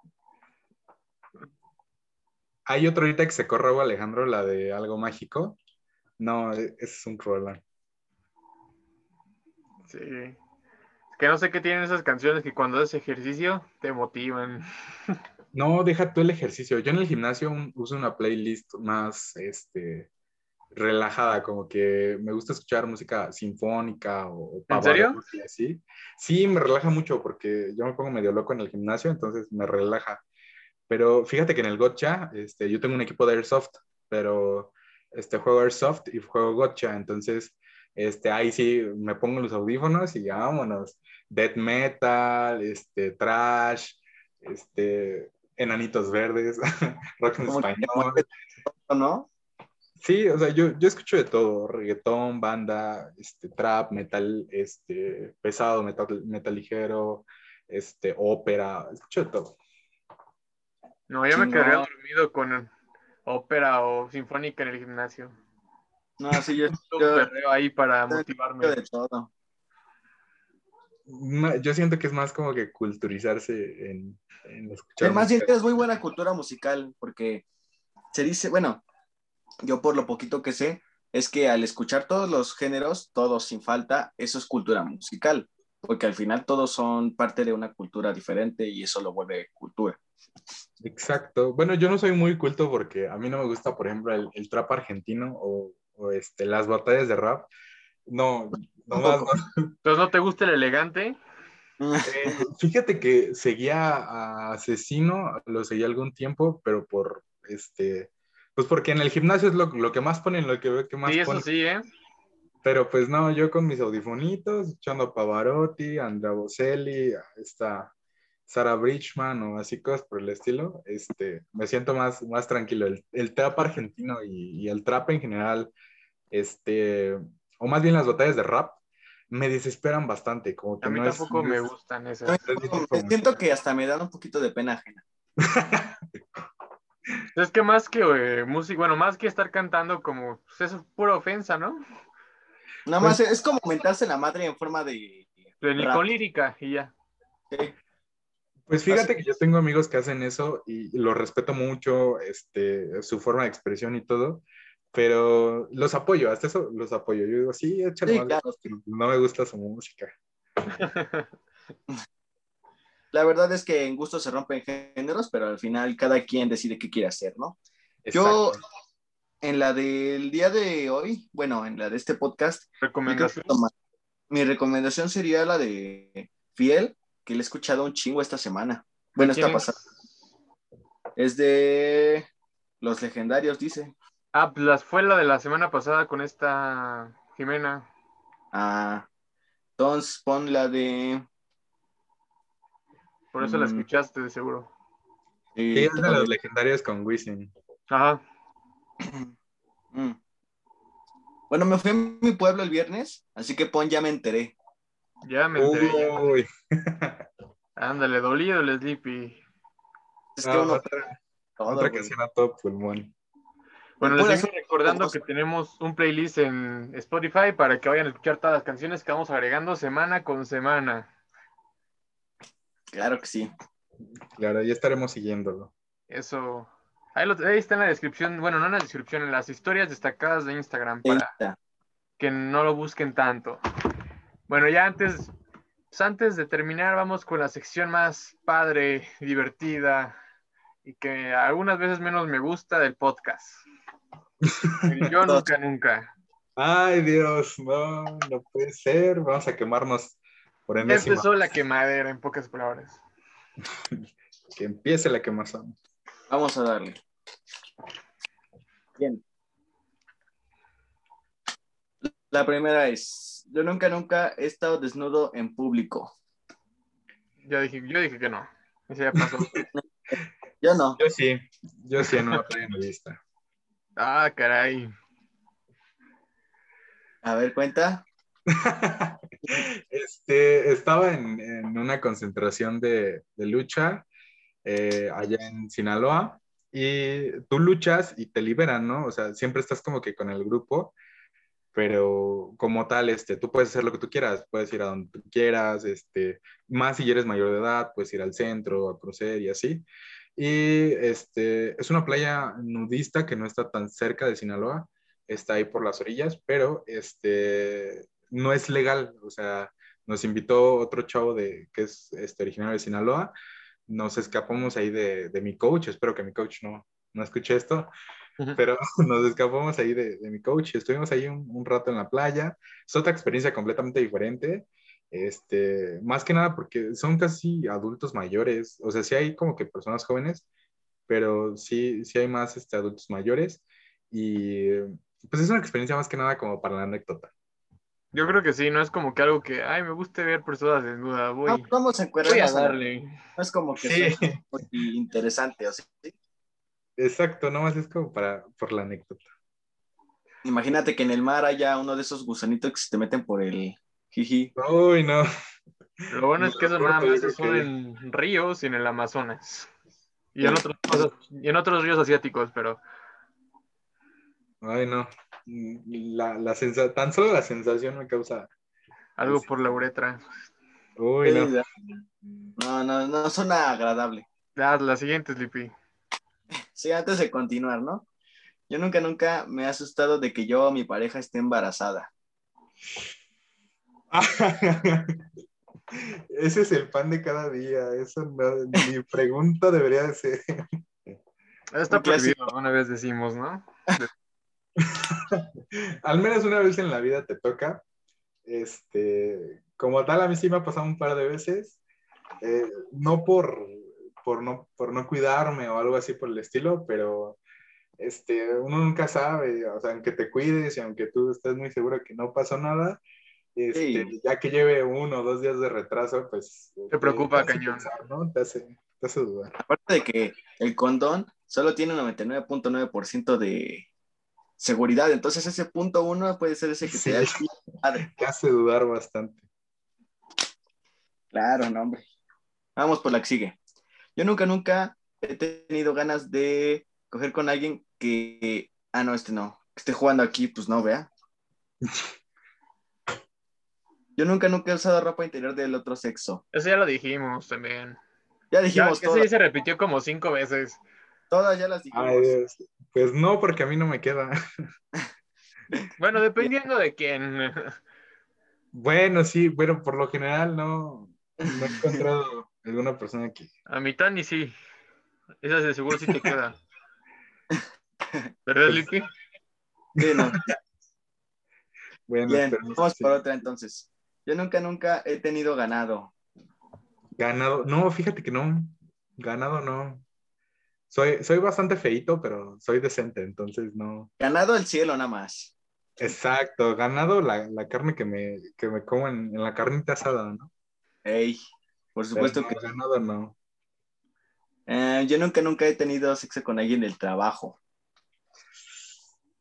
Hay otro ahorita que se corre Alejandro, la de Algo Mágico. No, ese es un problema. Sí. Es que no sé qué tienen esas canciones que cuando haces ejercicio te motivan. No, deja tú el ejercicio. Yo en el gimnasio uso una playlist más, este, relajada, como que me gusta escuchar música sinfónica o, ¿En serio? Así. Sí, me relaja mucho porque yo me pongo medio loco en el gimnasio, entonces me relaja. Pero fíjate que en el gotcha, este, yo tengo un equipo de Airsoft, pero este, juego Airsoft y juego gotcha, entonces este, ahí sí me pongo los audífonos y vámonos. Death metal, este, trash, este, enanitos verdes, rock en español. ¿No? Sí, o sea, yo, yo escucho de todo, reggaetón, banda, este, trap, metal, este, pesado, metal, metal ligero, este, ópera, escucho de todo. No, yo me quedaría dormido con ópera o sinfónica en el gimnasio. No, sí, yo, yo ahí para motivarme. De todo. Yo siento que es más como que culturizarse en, en escuchar. Además, es muy buena cultura musical, porque se dice, bueno, yo por lo poquito que sé, es que al escuchar todos los géneros, todos sin falta, eso es cultura musical, porque al final todos son parte de una cultura diferente y eso lo vuelve cultura. Exacto. Bueno, yo no soy muy culto porque a mí no me gusta, por ejemplo, el, trap argentino o, este, las batallas de rap. No, no, más, Entonces, ¿no te gusta el elegante? Eh, fíjate que seguía a Asesino, lo seguía algún tiempo, pero por este pues porque en el gimnasio es lo, que más ponen, lo que veo que más Sí, eso sí, ¿eh? Pero pues no, yo con mis audifonitos, echando a Pavarotti, Andrea Bocelli, esta Sara Bridgman o así cosas por el estilo, este, me siento más, más tranquilo. El, trap argentino y, el trap en general, este, o más bien las batallas de rap, me desesperan bastante. Como a mí tampoco me gustan esas. Siento que hasta me dan un poquito de pena ajena. Es que más que eh, música, bueno, más que estar cantando como, pues eso es pura ofensa, ¿no? Nada más pues es como mentarse la madre en forma de... de con lírica y ya. Pues fíjate que yo tengo amigos que hacen eso y lo respeto mucho, este, su forma de expresión y todo, pero los apoyo, hasta eso los apoyo. Yo digo, sí, échale no me gusta su música. La verdad es que en gusto se rompen géneros, pero al final cada quien decide qué quiere hacer, ¿no? Yo, en la del día de hoy, bueno, en la de este podcast, mi recomendación sería la de Fiel, que le he escuchado un chingo esta semana. Bueno, esta pasada. Es de Los Legendarios, dice. Ah, pues fue la de la semana pasada con esta Jimena. Ah, entonces pon la de por eso la mm. escuchaste, de seguro. Sí, es de los legendarios con Wisin. Ajá. Mm. Bueno, me fui a mi pueblo el viernes, así que pon ya me enteré. Ya me enteré. Uy. Ándale, dolido el Sleepy. Es que uno... Otra, otra canción a todo pulmón. Bueno, les sigo recordando que tenemos un playlist en Spotify para que vayan a escuchar todas las canciones que vamos agregando semana con semana. Claro que sí. Claro, ya estaremos siguiéndolo. Eso. Ahí, está en la descripción, bueno, no en la descripción, en las historias destacadas de Instagram para que no lo busquen tanto. Bueno, ya antes, pues antes de terminar, vamos con la sección más padre, divertida y que algunas veces menos me gusta del podcast. Yo nunca, nunca. Ay, Dios, no, no puede ser. Vamos a quemarnos por Empezó la quemadera, en pocas palabras. que empiece la quemazón. Vamos a darle. Bien. La primera es, yo nunca, nunca he estado desnudo en público. Yo dije, yo dije que no. Ese ya pasó. yo no. Yo sí, yo sí en una playa vista. Ah, caray. A ver, cuenta. este, estaba en, una concentración de, lucha eh, allá en Sinaloa y tú luchas y te liberan, ¿no? O sea, siempre estás como que con el grupo, pero como tal, este, tú puedes hacer lo que tú quieras, puedes ir a donde tú quieras, este, más si eres mayor de edad, puedes ir al centro, a crucer y así. Y este, es una playa nudista que no está tan cerca de Sinaloa, está ahí por las orillas, pero este, no es legal, o sea, nos invitó otro chavo de, que es este, originario de Sinaloa, nos escapamos ahí de, mi coach, espero que mi coach no, no escuche esto, pero nos escapamos ahí de, mi coach, estuvimos ahí un, rato en la playa, es otra experiencia completamente diferente, este, más que nada porque son casi adultos mayores, o sea, sí hay como que personas jóvenes, pero sí, sí hay más este, adultos mayores y pues es una experiencia más que nada como para la anécdota. Yo creo que sí, no es como que algo que, ay, me guste ver personas desnudas, voy, no, ¿cómo se voy a darle. No es como que sea interesante, o sea, ¿sí? Exacto, nomás es como para, por la anécdota. Imagínate que en el mar haya uno de esos gusanitos que se te meten por el jiji. Uy, no. Lo bueno es que eso nada más son en ríos y en el Amazonas. Y en otros, y en otros ríos asiáticos, pero... Ay, no. La, la tan solo la sensación me causa. Algo por la uretra. Uy, no. No, no, no suena agradable. Ya, la siguiente, Sleepy. Sí, antes de continuar, ¿no? Yo nunca, nunca me he asustado de que yo o mi pareja esté embarazada. Ese es el pan de cada día. Eso no, mi pregunta debería de ser. Está prohibido, una vez decimos, ¿no? Al menos una vez en la vida te toca. Este, como tal, a mí sí me ha pasado un par de veces. Eh, no por, por, no por no cuidarme o algo así por el estilo, pero este, uno nunca sabe, o sea, aunque te cuides y aunque tú estés muy seguro que no pasó nada, este, ya que lleve uno o dos días de retraso, pues... Te preocupa, cañón. ¿no? te, hace, te hace dudar. Aparte de que el condón solo tiene un 99.9% de, seguridad. Entonces ese punto uno puede ser ese que te da hace dudar bastante. Claro, no, hombre. Vamos por la que sigue. Yo nunca, nunca he tenido ganas de coger con alguien que, ah, no, este no, que esté jugando aquí, pues no, vea. Yo nunca, nunca he usado ropa interior del otro sexo. Eso ya lo dijimos también. Ya dijimos. Ya, ya se repitió como cinco veces. Todas ya las dijimos. Pues no, porque a mí no me queda. Bueno, dependiendo de quién. Bueno, sí, bueno, por lo general no, no he encontrado alguna persona que. A mi Tani sí. Esa de seguro sí te queda. ¿Verdad, Lipi? Sí, no. Bueno, Bien, vamos por otra entonces. Yo nunca, nunca he tenido ganado. Ganado, no, fíjate que no. Ganado no. Soy, soy bastante feito, pero soy decente, entonces no. Ganado el cielo nada más. Exacto, ganado la, carne que me, que me como en, la carnita asada, ¿no? Ey, por supuesto que. Ganado no. Eh, yo nunca, nunca he tenido sexo con alguien del trabajo.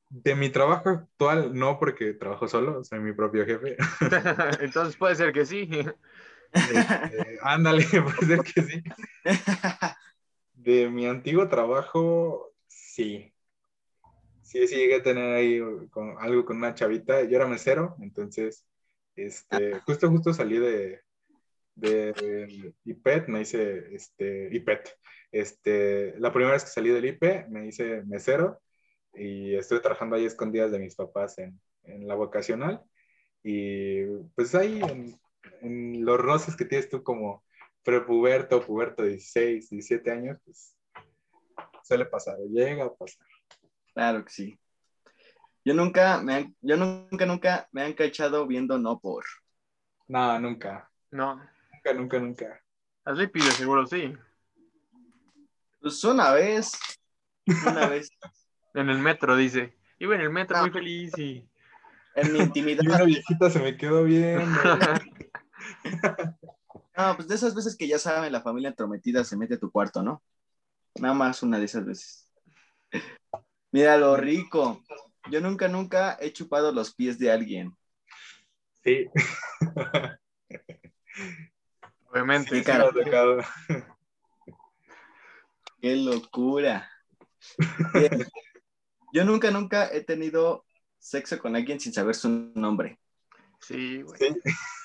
De mi trabajo actual, no, porque trabajo solo, soy mi propio jefe. Entonces puede ser que sí. Este, ándale, puede ser que sí. De mi antiguo trabajo, sí. Sí, sí llegué a tener ahí algo con una chavita. Yo era mesero, entonces, este, justo, justo salí de, de IPET, me hice, este, IPET. Este, la primera vez que salí del IP, me hice mesero y estuve trabajando ahí escondidas de mis papás en, en la vocacional. Y pues ahí en, en, los roces que tienes tú como prepuberto, puberto, 16, 17 años, pues suele pasar, llega a pasar. Claro que sí. Yo nunca, me han, yo nunca, nunca me han cachado viendo no por. No, nunca. No. Nunca, nunca, nunca. Pide, seguro sí. Pues una vez. Una vez. En el metro, dice. Iba en el metro muy feliz y. En mi intimidad. Y una viejita se me quedó bien. No, pues de esas veces que ya saben, la familia entrometida se mete a tu cuarto, ¿no? Nada más una de esas veces. Mira lo rico. Yo nunca, nunca he chupado los pies de alguien. Sí. Obviamente. Qué locura. Yo nunca, nunca he tenido sexo con alguien sin saber su nombre. Sí, güey. Sí.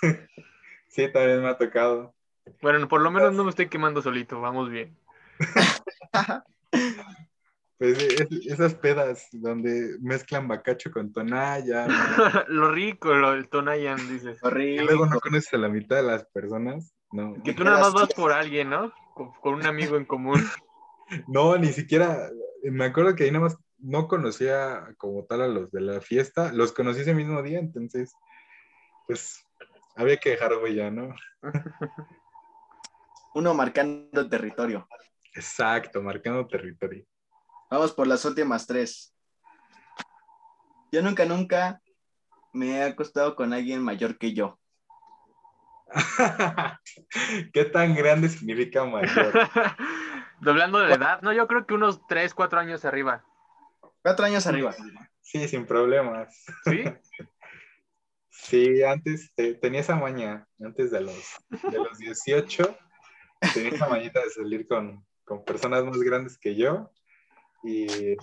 Sí, también me ha tocado. Bueno, por lo menos no me estoy quemando solito, vamos bien. Pues esas pedas donde mezclan bacacho con tonalla. lo rico, lo del tonayan, dices. Y luego no conoces a la mitad de las personas. No. Que tú nada más vas por alguien, ¿no? Con, un amigo en común. No, ni siquiera. Me acuerdo que ahí nada más no conocía como tal a los de la fiesta, los conocí ese mismo día, entonces, pues había que dejar huella, ¿no? Uno marcando territorio. Exacto, marcando territorio. Vamos por las últimas tres. Yo nunca, nunca me he acostado con alguien mayor que yo. ¿Qué tan grande significa mayor? Doblando de edad, no, yo creo que unos 3, 4 años arriba. Cuatro años arriba. Sí, sin problemas. ¿Sí? Sí, antes tenía esa maña, antes de los, de los 18, tenía esa mañita de salir con, con personas más grandes que yo y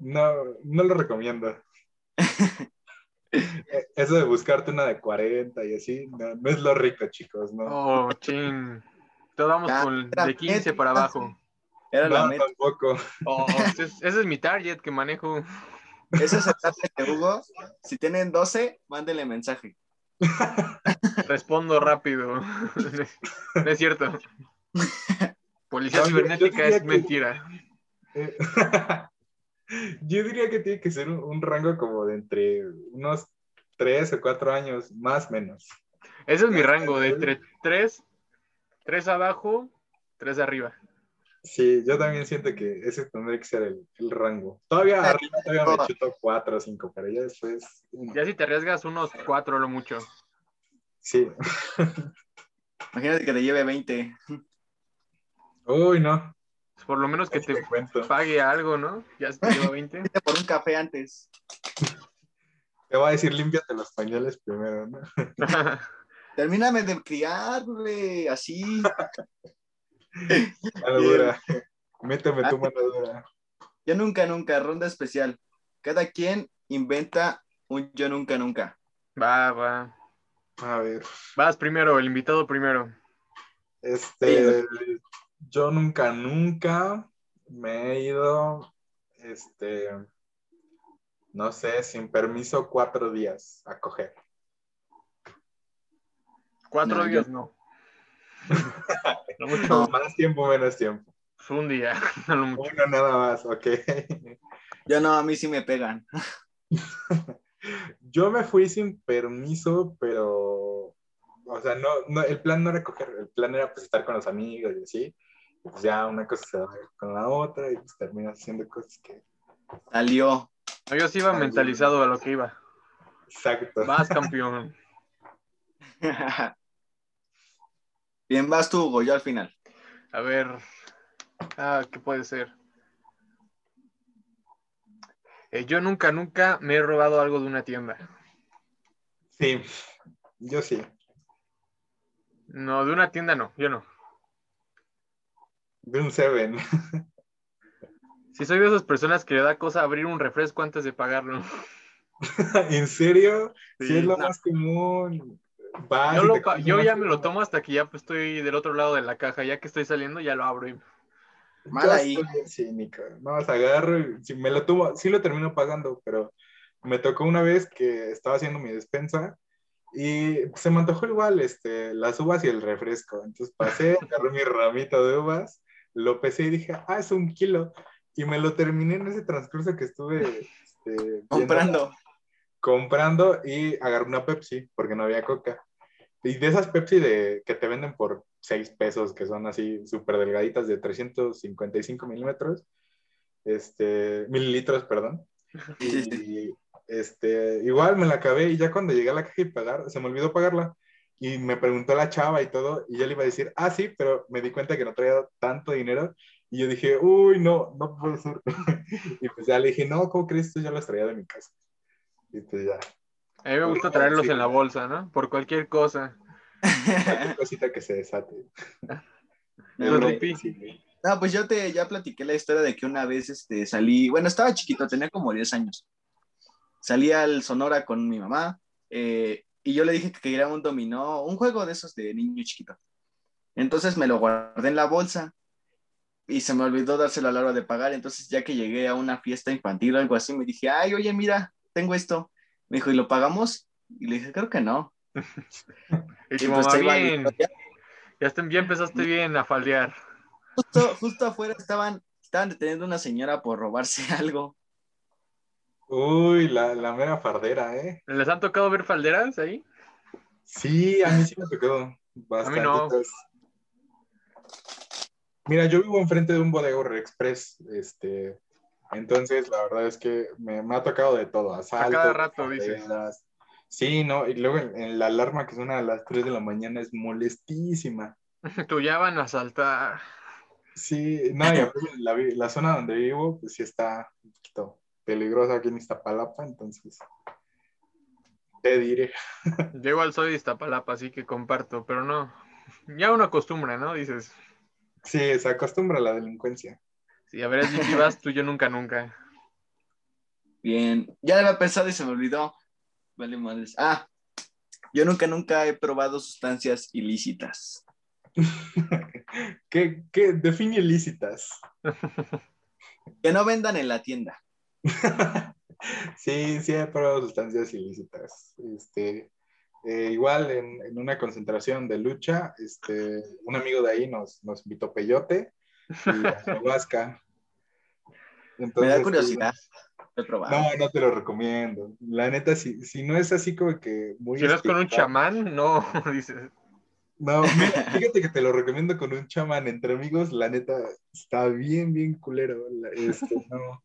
no, no lo recomiendo. Eso de buscarte una de 40 y así, no, es lo rico, chicos, ¿no? Oh, ching. Todos vamos con de 15 para abajo. Era no, tampoco. Oh, ese, es, mi target que manejo. Ese es el target de Hugo. Si tienen 12, mándenle mensaje. Respondo rápido. No es cierto. Policía cibernética es mentira. Yo diría que tiene que ser un, rango como de entre unos 3 o 4 años, más o menos. Ese es mi rango, de entre 3, 3 abajo, 3 arriba. Sí, yo también siento que ese tendría que ser el, rango. Todavía arriba todavía me chuto 4 o 5, pero ya después... Ya si te arriesgas unos 4 lo mucho. Sí. Imagínate que te lleve 20. Uy, no. Por lo menos que te, pague algo, ¿no? Ya se te lleva 20. por un café antes. Te va a decir, límpiate los pañales primero, ¿no? Termíname de criar, güey, así. Mano Méteme tu mano dura. Yo nunca, nunca, ronda especial. Cada quien inventa un yo nunca, nunca. Va, va. A ver. Vas primero, el invitado primero. Este, yo nunca, nunca me he ido, este, no sé, sin permiso cuatro días a coger. Cuatro días no. No mucho. Más tiempo, menos tiempo. Un día, no mucho. Uno nada más, ok. Yo no, a mí sí me pegan. Yo me fui sin permiso, pero, o sea, no, no, el plan no era coger, el plan era pues estar con los amigos y así pues ya una cosa se va con la otra y pues terminas haciendo cosas que... Salió. Yo sí iba mentalizado a lo que iba. Exacto. Vas, campeón. Bien, vas tú, Hugo, yo al final. A ver. Ah, ¿qué puede ser? Eh, yo nunca, nunca me he robado algo de una tienda. Sí, yo sí. No, de una tienda no, yo no. De un Seven. Si soy de esas personas que le da cosa abrir un refresco antes de pagarlo. ¿En serio? Sí, es lo más común. Yo, ya me lo tomo hasta que ya pues, estoy del otro lado de la caja. Ya que estoy saliendo, ya lo abro. Y... Mal ahí. cínica. No, agarro y si me lo tomo, sí lo termino pagando, pero me tocó una vez que estaba haciendo mi despensa y se me antojó igual este, las uvas y el refresco. Entonces pasé, agarré mi ramito de uvas lo pesé y dije, ah, es un kilo. Y me lo terminé en ese transcurso que estuve este, comprando. comprando y agarré una Pepsi porque no había coca. Y de esas Pepsi de, que te venden por 6 pesos, que son así súper delgaditas de 355 milímetros, este, mililitros, perdón. Y, este, igual me la acabé y ya cuando llegué a la caja y pagar, se me olvidó pagarla y me preguntó la chava y todo, y yo le iba a decir, ah, sí, pero me di cuenta que no traía tanto dinero, y yo dije, uy, no, no puede ser. y pues ya le dije, no, ¿cómo crees? Esto ya los traía de mi casa. Y pues ya. A mí me gusta traerlos en la bolsa, ¿no? Por cualquier cosa. Cualquier cosita que se desate. no, pues yo te ya platiqué la historia de que una vez este, salí, bueno, estaba chiquito, tenía como 10 años. Salí al Sonora con mi mamá, eh, y yo le dije que quería un dominó, un juego de esos de niño chiquito. Entonces me lo guardé en la bolsa y se me olvidó dárselo a la hora de pagar. Entonces, ya que llegué a una fiesta infantil o algo así, me dije, ay, oye, mira, tengo esto. Me dijo, ¿y lo pagamos? Y le dije, creo que no. y, pues, bien. Ya, ya, empezaste bien a faldear. Justo, justo afuera estaban, estaban deteniendo a una señora por robarse algo. Uy, la, la mera fardera, ¿eh? ¿Les han tocado ver falderas ahí? Sí, a mí sí me tocó bastante. A mí no. Mira, yo vivo enfrente de un bodega express, este, entonces la verdad es que me, ha tocado de todo, asaltos, a cada rato, dices. Sí, no, y luego en, la alarma que suena a las 3 de la mañana es molestísima. Tú ya van a saltar. Sí, no, y la, la zona donde vivo, pues sí está un poquito peligrosa aquí en Iztapalapa, entonces te diré. Yo igual soy de Iztapalapa, así que comparto, pero no, ya uno acostumbra, ¿no? Dices. Sí, se acostumbra a la delincuencia. Sí, a ver, si vas tú, yo nunca, nunca. Bien, ya había pensado y se me olvidó. Vale, madres. Ah, yo nunca, nunca he probado sustancias ilícitas. ¿Qué, qué define ilícitas? que no vendan en la tienda. sí, sí he probado sustancias ilícitas. Este, eh, igual en, una concentración de lucha, este, un amigo de ahí nos, nos invitó peyote y. Me da curiosidad. No, no te lo recomiendo. La neta, si, si no es así como que muy... Si no es con un chamán, no, dices. No, fíjate que te lo recomiendo con un chamán entre amigos, la neta está bien, bien culero. Este, no,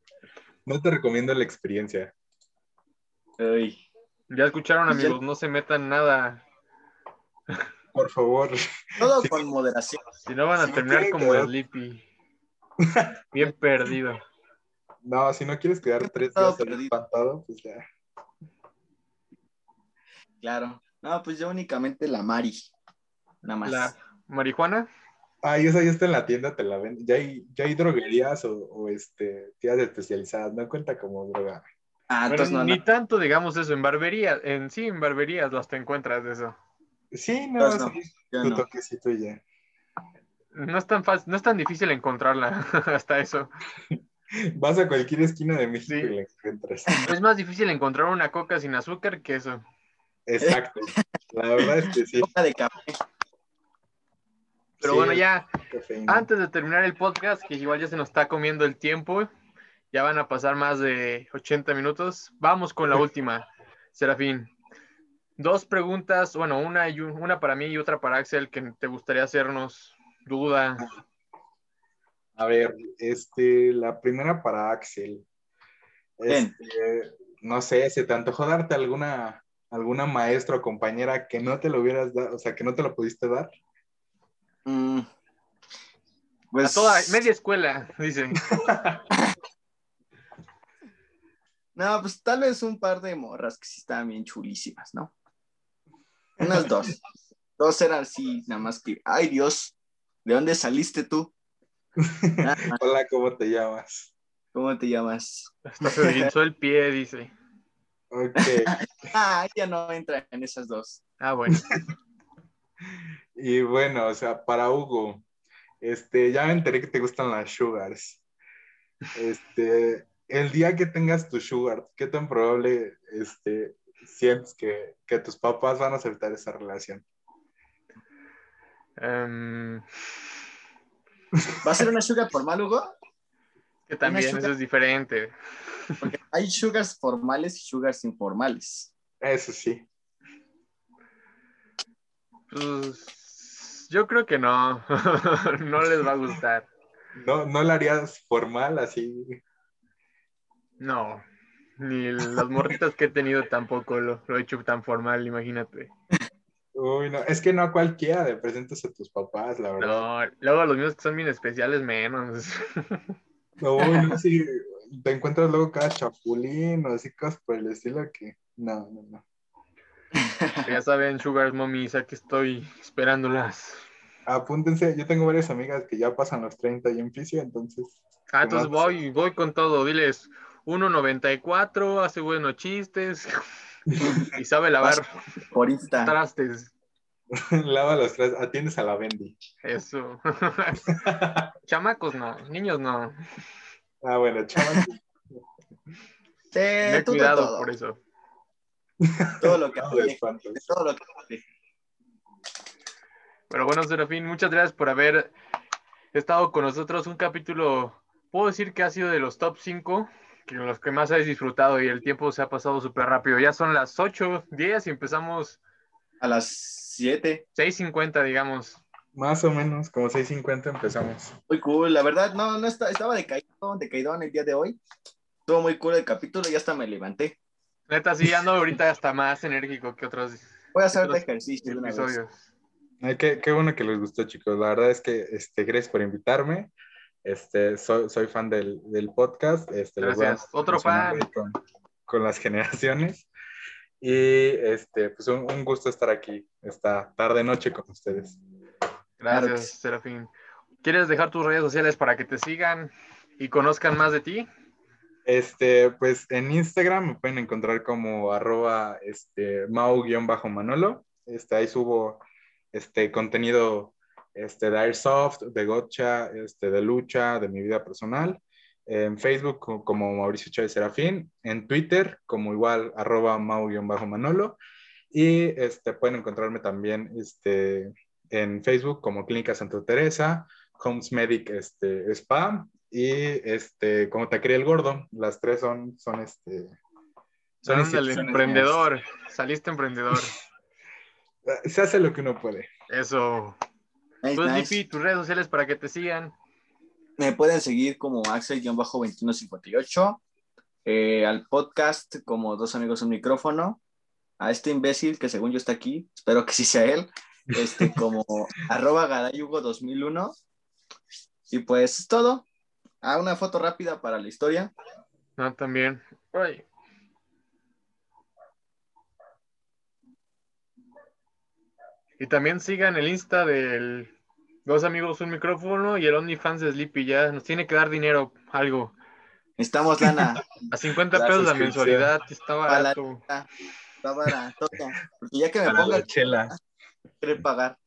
no te recomiendo la experiencia. Ya escucharon, pues amigos, no se metan nada. Por favor. Todo con moderación. Si no van a terminar como Sleepy. Bien perdido. No, si no quieres quedar tres días espantado, pues ya. Claro. No, pues yo únicamente la Mari. Nada más. ¿La marihuana? Ah, y esa ya está en la tienda, te la venden. Ya hay, ya hay droguerías o, este, tiendas especializadas, no cuenta como droga. Ah, entonces no, ni tanto, digamos eso, en barberías, en sí, en barberías las te encuentras de eso. Sí, no, sí, tu toquecito ya. No es tan fácil, no es tan difícil encontrarla hasta eso. Vas a cualquier esquina de México y la encuentras. Es más difícil encontrar una coca sin azúcar que eso. Exacto. La verdad es que sí. Coca de café. Pero bueno, ya antes de terminar el podcast, que igual ya se nos está comiendo el tiempo, ya van a pasar más de 80 minutos, vamos con la última, Serafín. Dos preguntas, bueno, una, y una para mí y otra para Axel, que te gustaría hacernos duda. A ver, este, la primera para Axel. Este, no sé, ¿se te antojó darte alguna, alguna maestra o compañera que no te lo hubieras dado, o sea, que no te lo pudiste dar? Mm, pues... A toda media escuela, dice. no, pues tal vez un par de morras que sí estaban bien chulísimas, ¿no? Unas dos. dos eran así, nada más que, ay Dios, ¿de dónde saliste tú? Hola, ¿cómo te llamas? ¿Cómo te llamas? Hasta se deslizó el pie, dice. Ok. ah, ya no entra en esas dos. Ah, bueno. Y bueno, o sea, para Hugo, este, ya me enteré que te gustan las sugars. Este, el día que tengas tu sugar, ¿qué tan probable este, sientes que, tus papás van a aceptar esa relación? Em, ¿Va a ser una sugar formal, Hugo? Que también eso es diferente. Porque hay sugars formales y sugars informales. Eso sí. Pues yo creo que no. no les va a gustar. No, no la harías formal así. No. Ni las morritas que he tenido tampoco lo, he hecho tan formal, imagínate. Uy, no, es que no a cualquiera le presentas a tus papás, la verdad. No, luego a los míos que son bien especiales, menos. No, no, sí, te encuentras luego cada chapulín o así cosas por el estilo que, no, no, no. Ya saben, Sugar Mommies, aquí estoy esperándolas. Apúntense, yo tengo varias amigas que ya pasan los 30 y en fisio, entonces. Ah, entonces voy, voy con todo. Diles, 1.94, hace buenos chistes y sabe lavar por Insta. trastes. Lava los trastes, atiendes a la Bendy. Eso. Chamacos no, niños no. Ah, bueno, chamacos. Ten cuidado por eso. Todo lo que hace. todo lo que Pero bueno, Serafín, muchas gracias por haber estado con nosotros. Un capítulo, puedo decir que ha sido de los top 5 que los que más habéis disfrutado y el tiempo se ha pasado súper rápido. Ya son las 8, 10 y empezamos a las 7. 6.50, digamos. Más o menos, como 6.50 empezamos. Muy cool, la verdad, no, no está, estaba decaído, decaído en el día de hoy. Estuvo muy cool el capítulo y hasta me levanté. Neta, sí, ando ahorita hasta más enérgico que otros. Voy a hacer de ejercicio. Episodios. Ay, qué, qué, bueno que les gustó, chicos. La verdad es que este, gracias por invitarme. Este, soy, soy fan del, del podcast. Este, Gracias. Otro fan. Con, con, las generaciones. Y este, pues un, un, gusto estar aquí esta tarde-noche con ustedes. Gracias, Serafín. ¿Quieres dejar tus redes sociales para que te sigan y conozcan más de ti? Este, pues en Instagram me pueden encontrar como arroba este, mau-manolo. Este, ahí subo este contenido este, de Airsoft, de Gotcha, este, de lucha, de mi vida personal. En Facebook como Mauricio Chávez Serafín, en Twitter como igual arroba mau-manolo. Y este, pueden encontrarme también este, en Facebook como Clínica Santa Teresa, Homes Medic este, Spa y este, como Taquería el Gordo. Las tres son, son este. Son el emprendedor, saliste emprendedor. Se hace lo que uno puede. Eso. Nice, tus redes sociales para que te sigan. Me pueden seguir como Axel-2158, eh, al podcast como Dos Amigos Un Micrófono, a este imbécil que según yo está aquí, espero que sí sea él, este, como arroba gadayugo 2001. Y pues es todo. Ah, una foto rápida para la historia. Ah, también. Y también sigan el Insta del Dos Amigos Un Micrófono y el OnlyFans de Sleepy. Ya nos tiene que dar dinero, algo. Estamos, lana. A 50 pesos la mensualidad, está barato. Está barato. Porque ya que me ponga chela quiere pagar.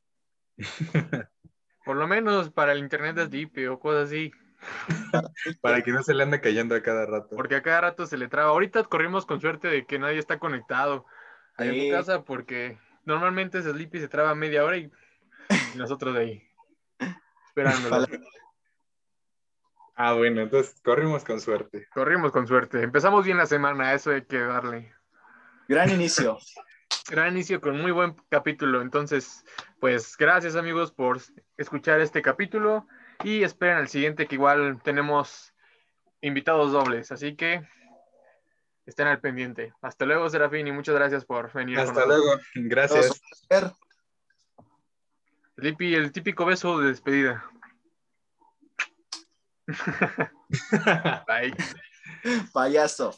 Por lo menos para el internet de Sleepy o cosas así. Para que no se le ande cayendo a cada rato. Porque a cada rato se le traba. Ahorita corrimos con suerte de que nadie está conectado ahí en tu casa porque normalmente ese Sleepy se traba media hora y, nosotros de ahí. Esperándolo. Ah, bueno, entonces corrimos con suerte. Corrimos con suerte. Empezamos bien la semana, eso hay que darle. Gran inicio. Gran inicio con muy buen capítulo. Entonces, pues gracias amigos por escuchar este capítulo y esperen al siguiente que igual tenemos invitados dobles. Así que estén al pendiente. Hasta luego, Serafín, y muchas gracias por venir. Hasta luego, gracias. Lipi, el típico beso de despedida. Bye. Payaso.